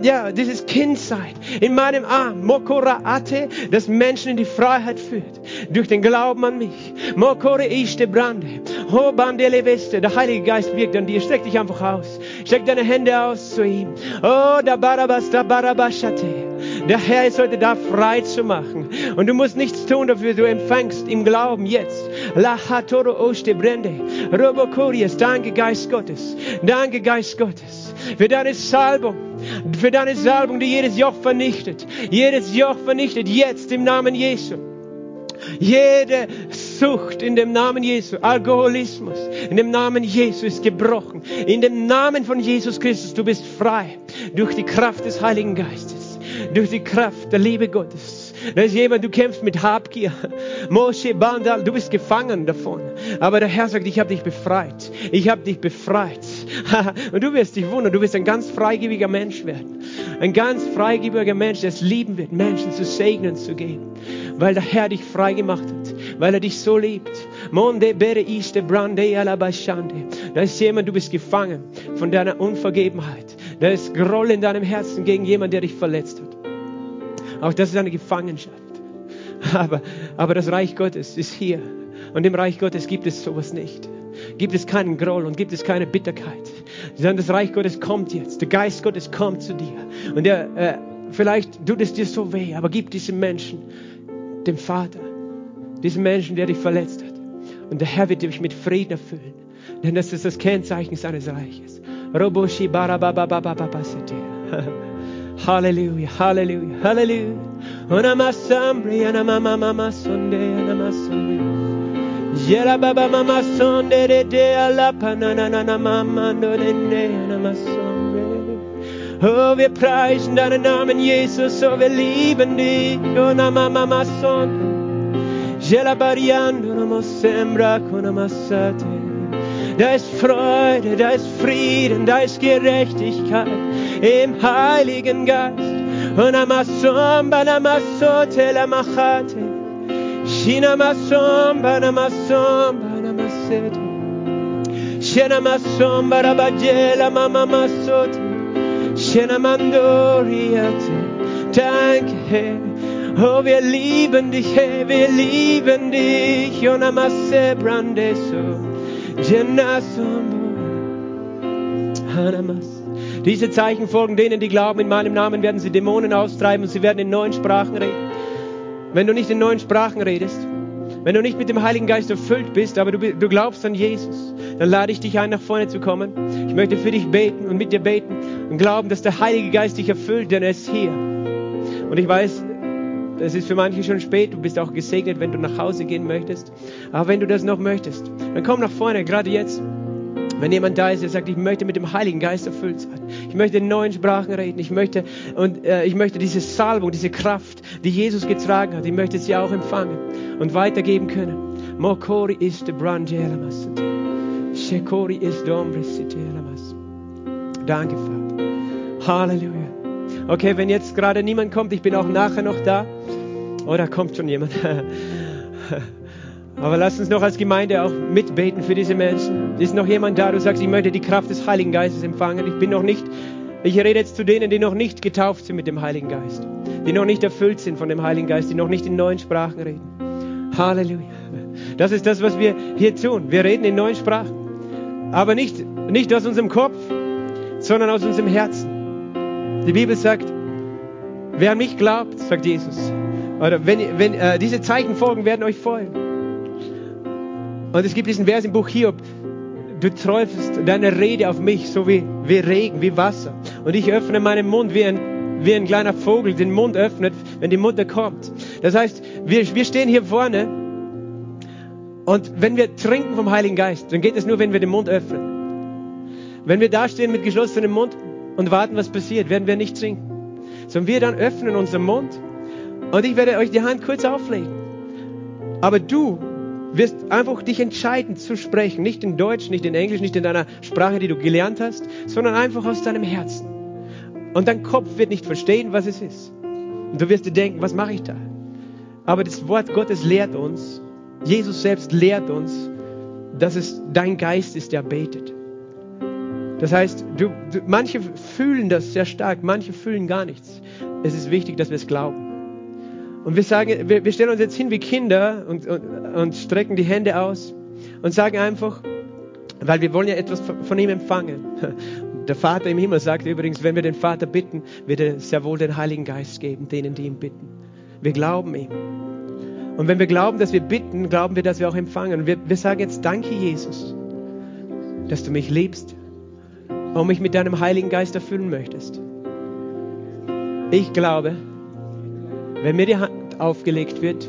ja, dieses Kind sein in meinem Arm, Mokora Ate, das Menschen in die Freiheit führt, durch den Glauben an mich. Mokore Iste Brande, Ho Bandele Weste, der Heilige Geist wirkt an dir. Streck dich einfach aus. Streck deine Hände aus zu ihm. Oh, da Barabas, da Barabashate. Der Herr ist heute da, frei zu machen. Und du musst nichts tun dafür, du empfängst im Glauben jetzt. La Hatoro Oste Brende, Robokurias, danke Geist Gottes. Danke Geist Gottes für deine Salbung für deine Salbung, die jedes Joch vernichtet. Jedes Joch vernichtet jetzt im Namen Jesu. Jede Sucht in dem Namen Jesu, Alkoholismus, in dem Namen Jesu ist gebrochen. In dem Namen von Jesus Christus, du bist frei durch die Kraft des Heiligen Geistes, durch die Kraft der Liebe Gottes. Da ist jemand, du kämpfst mit Habgier. Moshe Bandal, du bist gefangen davon. Aber der Herr sagt, ich habe dich befreit. Ich habe dich befreit. Und du wirst dich wundern, du wirst ein ganz freigebiger Mensch werden. Ein ganz freigebiger Mensch, der es lieben wird, Menschen zu segnen zu gehen. Weil der Herr dich frei gemacht hat. Weil er dich so liebt. Monde bere iste brande alabashande. Da ist jemand, du bist gefangen von deiner Unvergebenheit. Da ist Groll in deinem Herzen gegen jemanden, der dich verletzt hat. Auch das ist eine Gefangenschaft. Aber, aber das Reich Gottes ist hier. Und im Reich Gottes gibt es sowas nicht. Gibt es keinen Groll und gibt es keine Bitterkeit. Sondern das Reich Gottes kommt jetzt. Der Geist Gottes kommt zu dir. Und er, äh, vielleicht tut es dir so weh, aber gib diesem Menschen dem Vater. Diesem Menschen, der dich verletzt hat. Und der Herr wird dich mit Frieden erfüllen. Denn das ist das Kennzeichen seines Reiches. Roboshi barabababababasete. Halleluja, Halleluja, Halleluja. Unamasambre, anamamama sonde, anamasonde. Jera baba mama sonde de de ala panana mama no de ne anamasombre. Oh, wir preisen deinen Namen, Jesus, oh, wir lieben dich. Oh, mama sonde. Jela bariando, namo sembra con amassate. Da ist Freude, da ist Frieden, da ist Gerechtigkeit im Heiligen Geist. Und amasomba namasote la machate. Shina masomba namasomba namasete. Shena masomba rabajela mama masote. Shena mandoriate. Danke, Herr. Oh, wir lieben dich, Herr, wir lieben dich. Und amasse brandeso. Diese Zeichen folgen denen, die glauben, in meinem Namen werden sie Dämonen austreiben und sie werden in neuen Sprachen reden. Wenn du nicht in neuen Sprachen redest, wenn du nicht mit dem Heiligen Geist erfüllt bist, aber du, du glaubst an Jesus, dann lade ich dich ein, nach vorne zu kommen. Ich möchte für dich beten und mit dir beten und glauben, dass der Heilige Geist dich erfüllt, denn er ist hier. Und ich weiß, es ist für manche schon spät, du bist auch gesegnet, wenn du nach Hause gehen möchtest. Aber wenn du das noch möchtest, dann komm nach vorne, gerade jetzt. Wenn jemand da ist, der sagt, ich möchte mit dem Heiligen Geist erfüllt sein. Ich möchte in neuen Sprachen reden. Ich möchte, und äh, ich möchte diese Salbung, diese Kraft, die Jesus getragen hat, ich möchte sie auch empfangen und weitergeben können. Mokori ist Brangelamas. Shekori ist Dombrissitelamas. Danke, Vater. Halleluja. Okay, wenn jetzt gerade niemand kommt, ich bin auch nachher noch da. Oh, da kommt schon jemand. Aber lass uns noch als Gemeinde auch mitbeten für diese Menschen. Ist noch jemand da, du sagst, ich möchte die Kraft des Heiligen Geistes empfangen. Ich bin noch nicht, ich rede jetzt zu denen, die noch nicht getauft sind mit dem Heiligen Geist. Die noch nicht erfüllt sind von dem Heiligen Geist, die noch nicht in neuen Sprachen reden. Halleluja. Das ist das, was wir hier tun. Wir reden in neuen Sprachen. Aber nicht, nicht aus unserem Kopf, sondern aus unserem Herzen. Die Bibel sagt, wer an mich glaubt, sagt Jesus, oder wenn, wenn äh, diese Zeichen folgen, werden euch folgen. Und es gibt diesen Vers im Buch Hiob, du träufst deine Rede auf mich, so wie, wie Regen, wie Wasser. Und ich öffne meinen Mund wie ein, wie ein kleiner Vogel den Mund öffnet, wenn die Mutter kommt. Das heißt, wir, wir stehen hier vorne und wenn wir trinken vom Heiligen Geist, dann geht es nur, wenn wir den Mund öffnen. Wenn wir da stehen mit geschlossenem Mund und warten, was passiert, werden wir nicht trinken. Sondern wir dann öffnen unseren Mund und ich werde euch die Hand kurz auflegen. Aber du wirst einfach dich entscheiden zu sprechen. Nicht in Deutsch, nicht in Englisch, nicht in deiner Sprache, die du gelernt hast, sondern einfach aus deinem Herzen. Und dein Kopf wird nicht verstehen, was es ist. Und du wirst dir denken, was mache ich da? Aber das Wort Gottes lehrt uns, Jesus selbst lehrt uns, dass es dein Geist ist, der betet. Das heißt, du, du, manche fühlen das sehr stark, manche fühlen gar nichts. Es ist wichtig, dass wir es glauben. Und wir sagen, wir, wir stellen uns jetzt hin wie Kinder und, und, und strecken die Hände aus und sagen einfach, weil wir wollen ja etwas von ihm empfangen. Der Vater im Himmel sagt übrigens, wenn wir den Vater bitten, wird er sehr wohl den Heiligen Geist geben, denen, die ihn bitten. Wir glauben ihm. Und wenn wir glauben, dass wir bitten, glauben wir, dass wir auch empfangen. Und wir, wir sagen jetzt, danke Jesus, dass du mich liebst und mich mit deinem Heiligen Geist erfüllen möchtest. Ich glaube, wenn mir die Hand aufgelegt wird,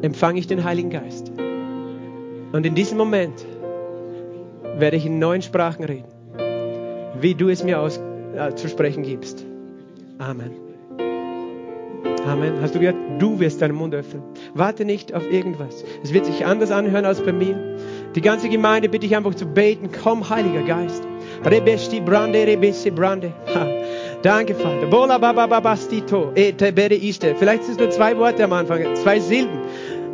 empfange ich den Heiligen Geist. Und in diesem Moment werde ich in neuen Sprachen reden, wie du es mir aus, äh, zu sprechen gibst. Amen. Amen. Hast du gehört? Du wirst deinen Mund öffnen. Warte nicht auf irgendwas. Es wird sich anders anhören als bei mir. Die ganze Gemeinde bitte ich einfach zu beten. Komm, Heiliger Geist. Rebesti brande, rebesti brande. Ha. Danke, Vater. Bola baba babastito. Etebere iste. Vielleicht sind es nur zwei Worte am Anfang, zwei Silben.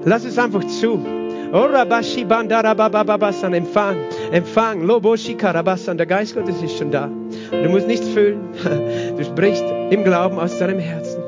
Lass es einfach zu. Orabashi bandara babababasan. Empfang. Empfang. Loboshi karabasan. Der Geist Gottes ist schon da. Du musst nichts fühlen. Du sprichst im Glauben aus deinem Herzen.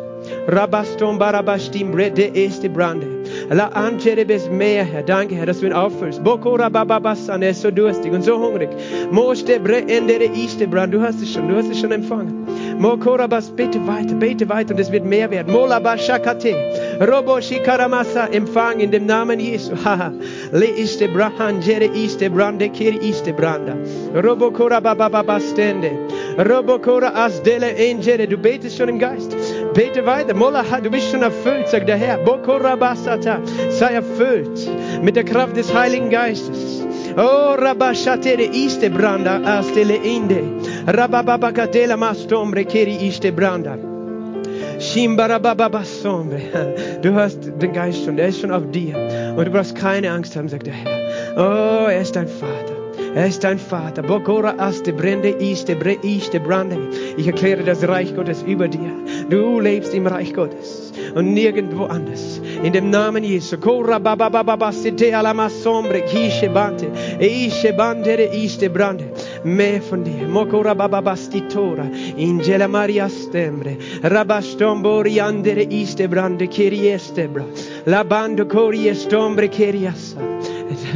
Rabaston barabastim rede este brande. La angerebes mehr, Herr. Danke, Herr, dass du ihn auffüllst. Boko rabababasan. Er ist so durstig und so hungrig. Moste bre endere iste brand. Du hast es schon, du hast es schon empfangen. Mokorabas, bete weiter, bete weiter und es wird mehr werden. Molabashakate. Robo shikaramasa. Empfang in dem Namen Jesu. Haha. Le iste brahan, jere iste brande, kiri iste branda. Robo korabababastende. Robo kora asdele engere. Du betest schon im Geist. Bete weiter. Mola, du bist schon erfüllt, sagt der Herr. Bokorabasata. Sei erfüllt mit der Kraft des Heiligen Geistes. Oh, rabashatere iste branda astele inde. Rabababakatela mastombre keri iste branda. Shimbarabababasombre. Du hast den Geist schon, er ist schon auf dir. Und du brauchst keine Angst haben, sagt der Herr. Oh, er ist dein Vater. Er ist dein Vater. Bokora aste brende iste bre iste brande. Ich erkläre das Reich Gottes über dir. Du lebst im Reich Gottes und nirgendwo anders. In dem Namen Jesu. Kora baba baba basite alama sombre kishe bante. Ishe bandere iste brande. Mehr von dir. Mokora baba bastitora. Ingela Maria stembre. Rabastombori andere iste brande kirieste bra. Labando korie stombre kiriasa.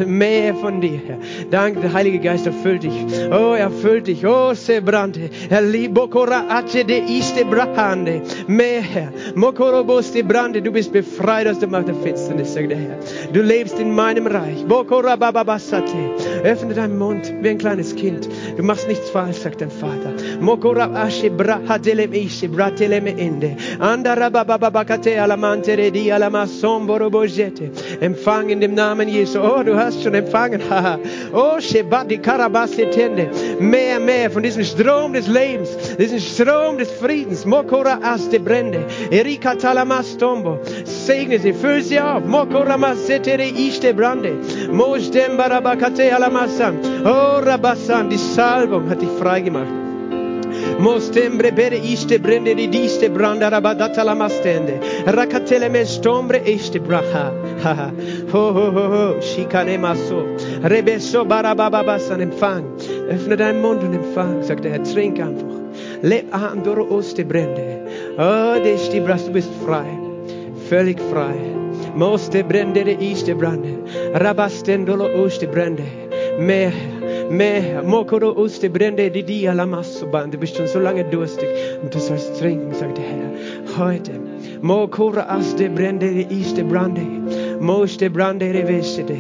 Mehr von dir, Herr. Danke, der Heilige Geist erfüllt dich. Oh, er erfüllt dich. Oh, se brande. Herr, libokora ace de iste brahande. Mehr, Herr. Mokorobos de brande. Du bist befreit aus der Macht der Finsternis, sagt der Herr. Du lebst in meinem Reich. Bokora bababasate. Öffne deinen Mund wie ein kleines Kind. Du machst nichts falsch, sagt dein Vater. Mokora ashe braha delem ishe brateleme ende. Andara bababakate alamantere di alamasomboro bojete. Empfang in dem Namen Jesu. Oh, du hast schon empfangen. Oh, shebadi karabase tende. Mehr, mehr von diesem Strom des Lebens, diesem Strom des Friedens. Mokora aste brende. Erika talamastombo. Segne sie, füll sie auf. Mokora masetere iste brande. Mojdem barabakate alamasan. Oh, Rabasan, die Salbung hat dich frei gemacht. Mostembre bere iste brende di diste branda rabadata la mastende. Rakatele me stombre este braha. Ho ho ho ho. Shikane maso. Rebeso barabababasan empfang. Öffne deinen Mund und empfang, sagt der Herr. Trink einfach. Leb andoro oste brende. Oh, des die bras, du bist frei. Völlig frei. Moste brende de iste brande. Rabastendolo oste brende. Mehr. Mokoro uste brende di dia la massoban. Du bist schon so lange durstig und du sollst trinken, sagt der Herr. Heute. Mokoro aste brende di iste brande. Moste brande revesede.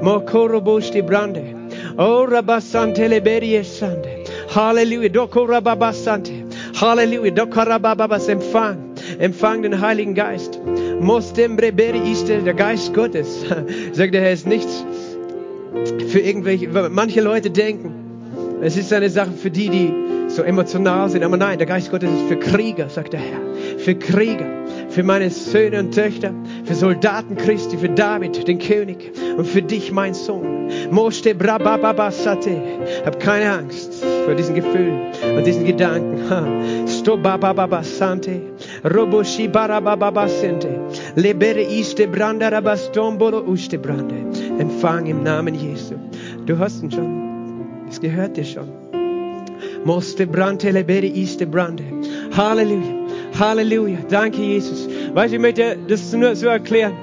Mokoro boste brande. Oh rabasante leberie sande. Halleluja. Doko rababasante. Halleluja. Doko rabababas empfang. Empfang den Heiligen Geist. Mostembre beri iste der Geist Gottes. Sagt der Herr, ist nichts für irgendwelche, manche Leute denken, es ist eine Sache für die, die so emotional sind. Aber nein, der Geist Gottes ist für Krieger, sagt der Herr. Für Krieger, für meine Söhne und Töchter, für Soldaten Christi, für David, den König und für dich, mein Sohn. Moste brabababasate. Hab keine Angst vor diesen Gefühlen und diesen Gedanken. Stobabababasante. Roboshi barabababasente. Lebere iste brandarabastombolo uste brande. Empfang im Namen Jesu. Du hast ihn schon. Es gehört dir schon. Moste brante lebere iste brande. Halleluja. Halleluja. Danke, Jesus. Weißt du, ich möchte das nur so erklären.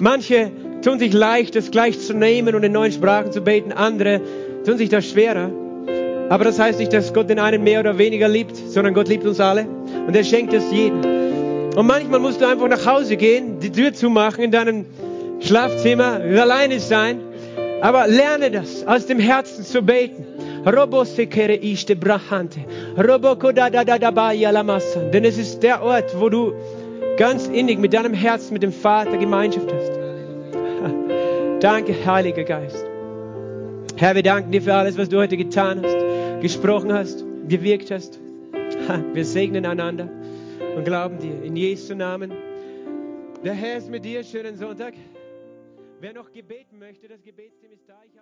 Manche tun sich leicht, das gleich zu nehmen und in neuen Sprachen zu beten. Andere tun sich das schwerer. Aber das heißt nicht, dass Gott den einen mehr oder weniger liebt, sondern Gott liebt uns alle. Und er schenkt es jedem. Und manchmal musst du einfach nach Hause gehen, die Tür zumachen in deinem Schlafzimmer, alleine sein. Aber lerne das, aus dem Herzen zu beten. Denn es ist der Ort, wo du ganz innig mit deinem Herzen, mit dem Vater Gemeinschaft hast. Danke, Heiliger Geist. Herr, wir danken dir für alles, was du heute getan hast, gesprochen hast, gewirkt hast. Wir segnen einander und glauben dir. In Jesu Namen. Der Herr ist mit dir. Schönen Sonntag. Wer noch gebeten möchte, das Gebetsteam ist da. Ich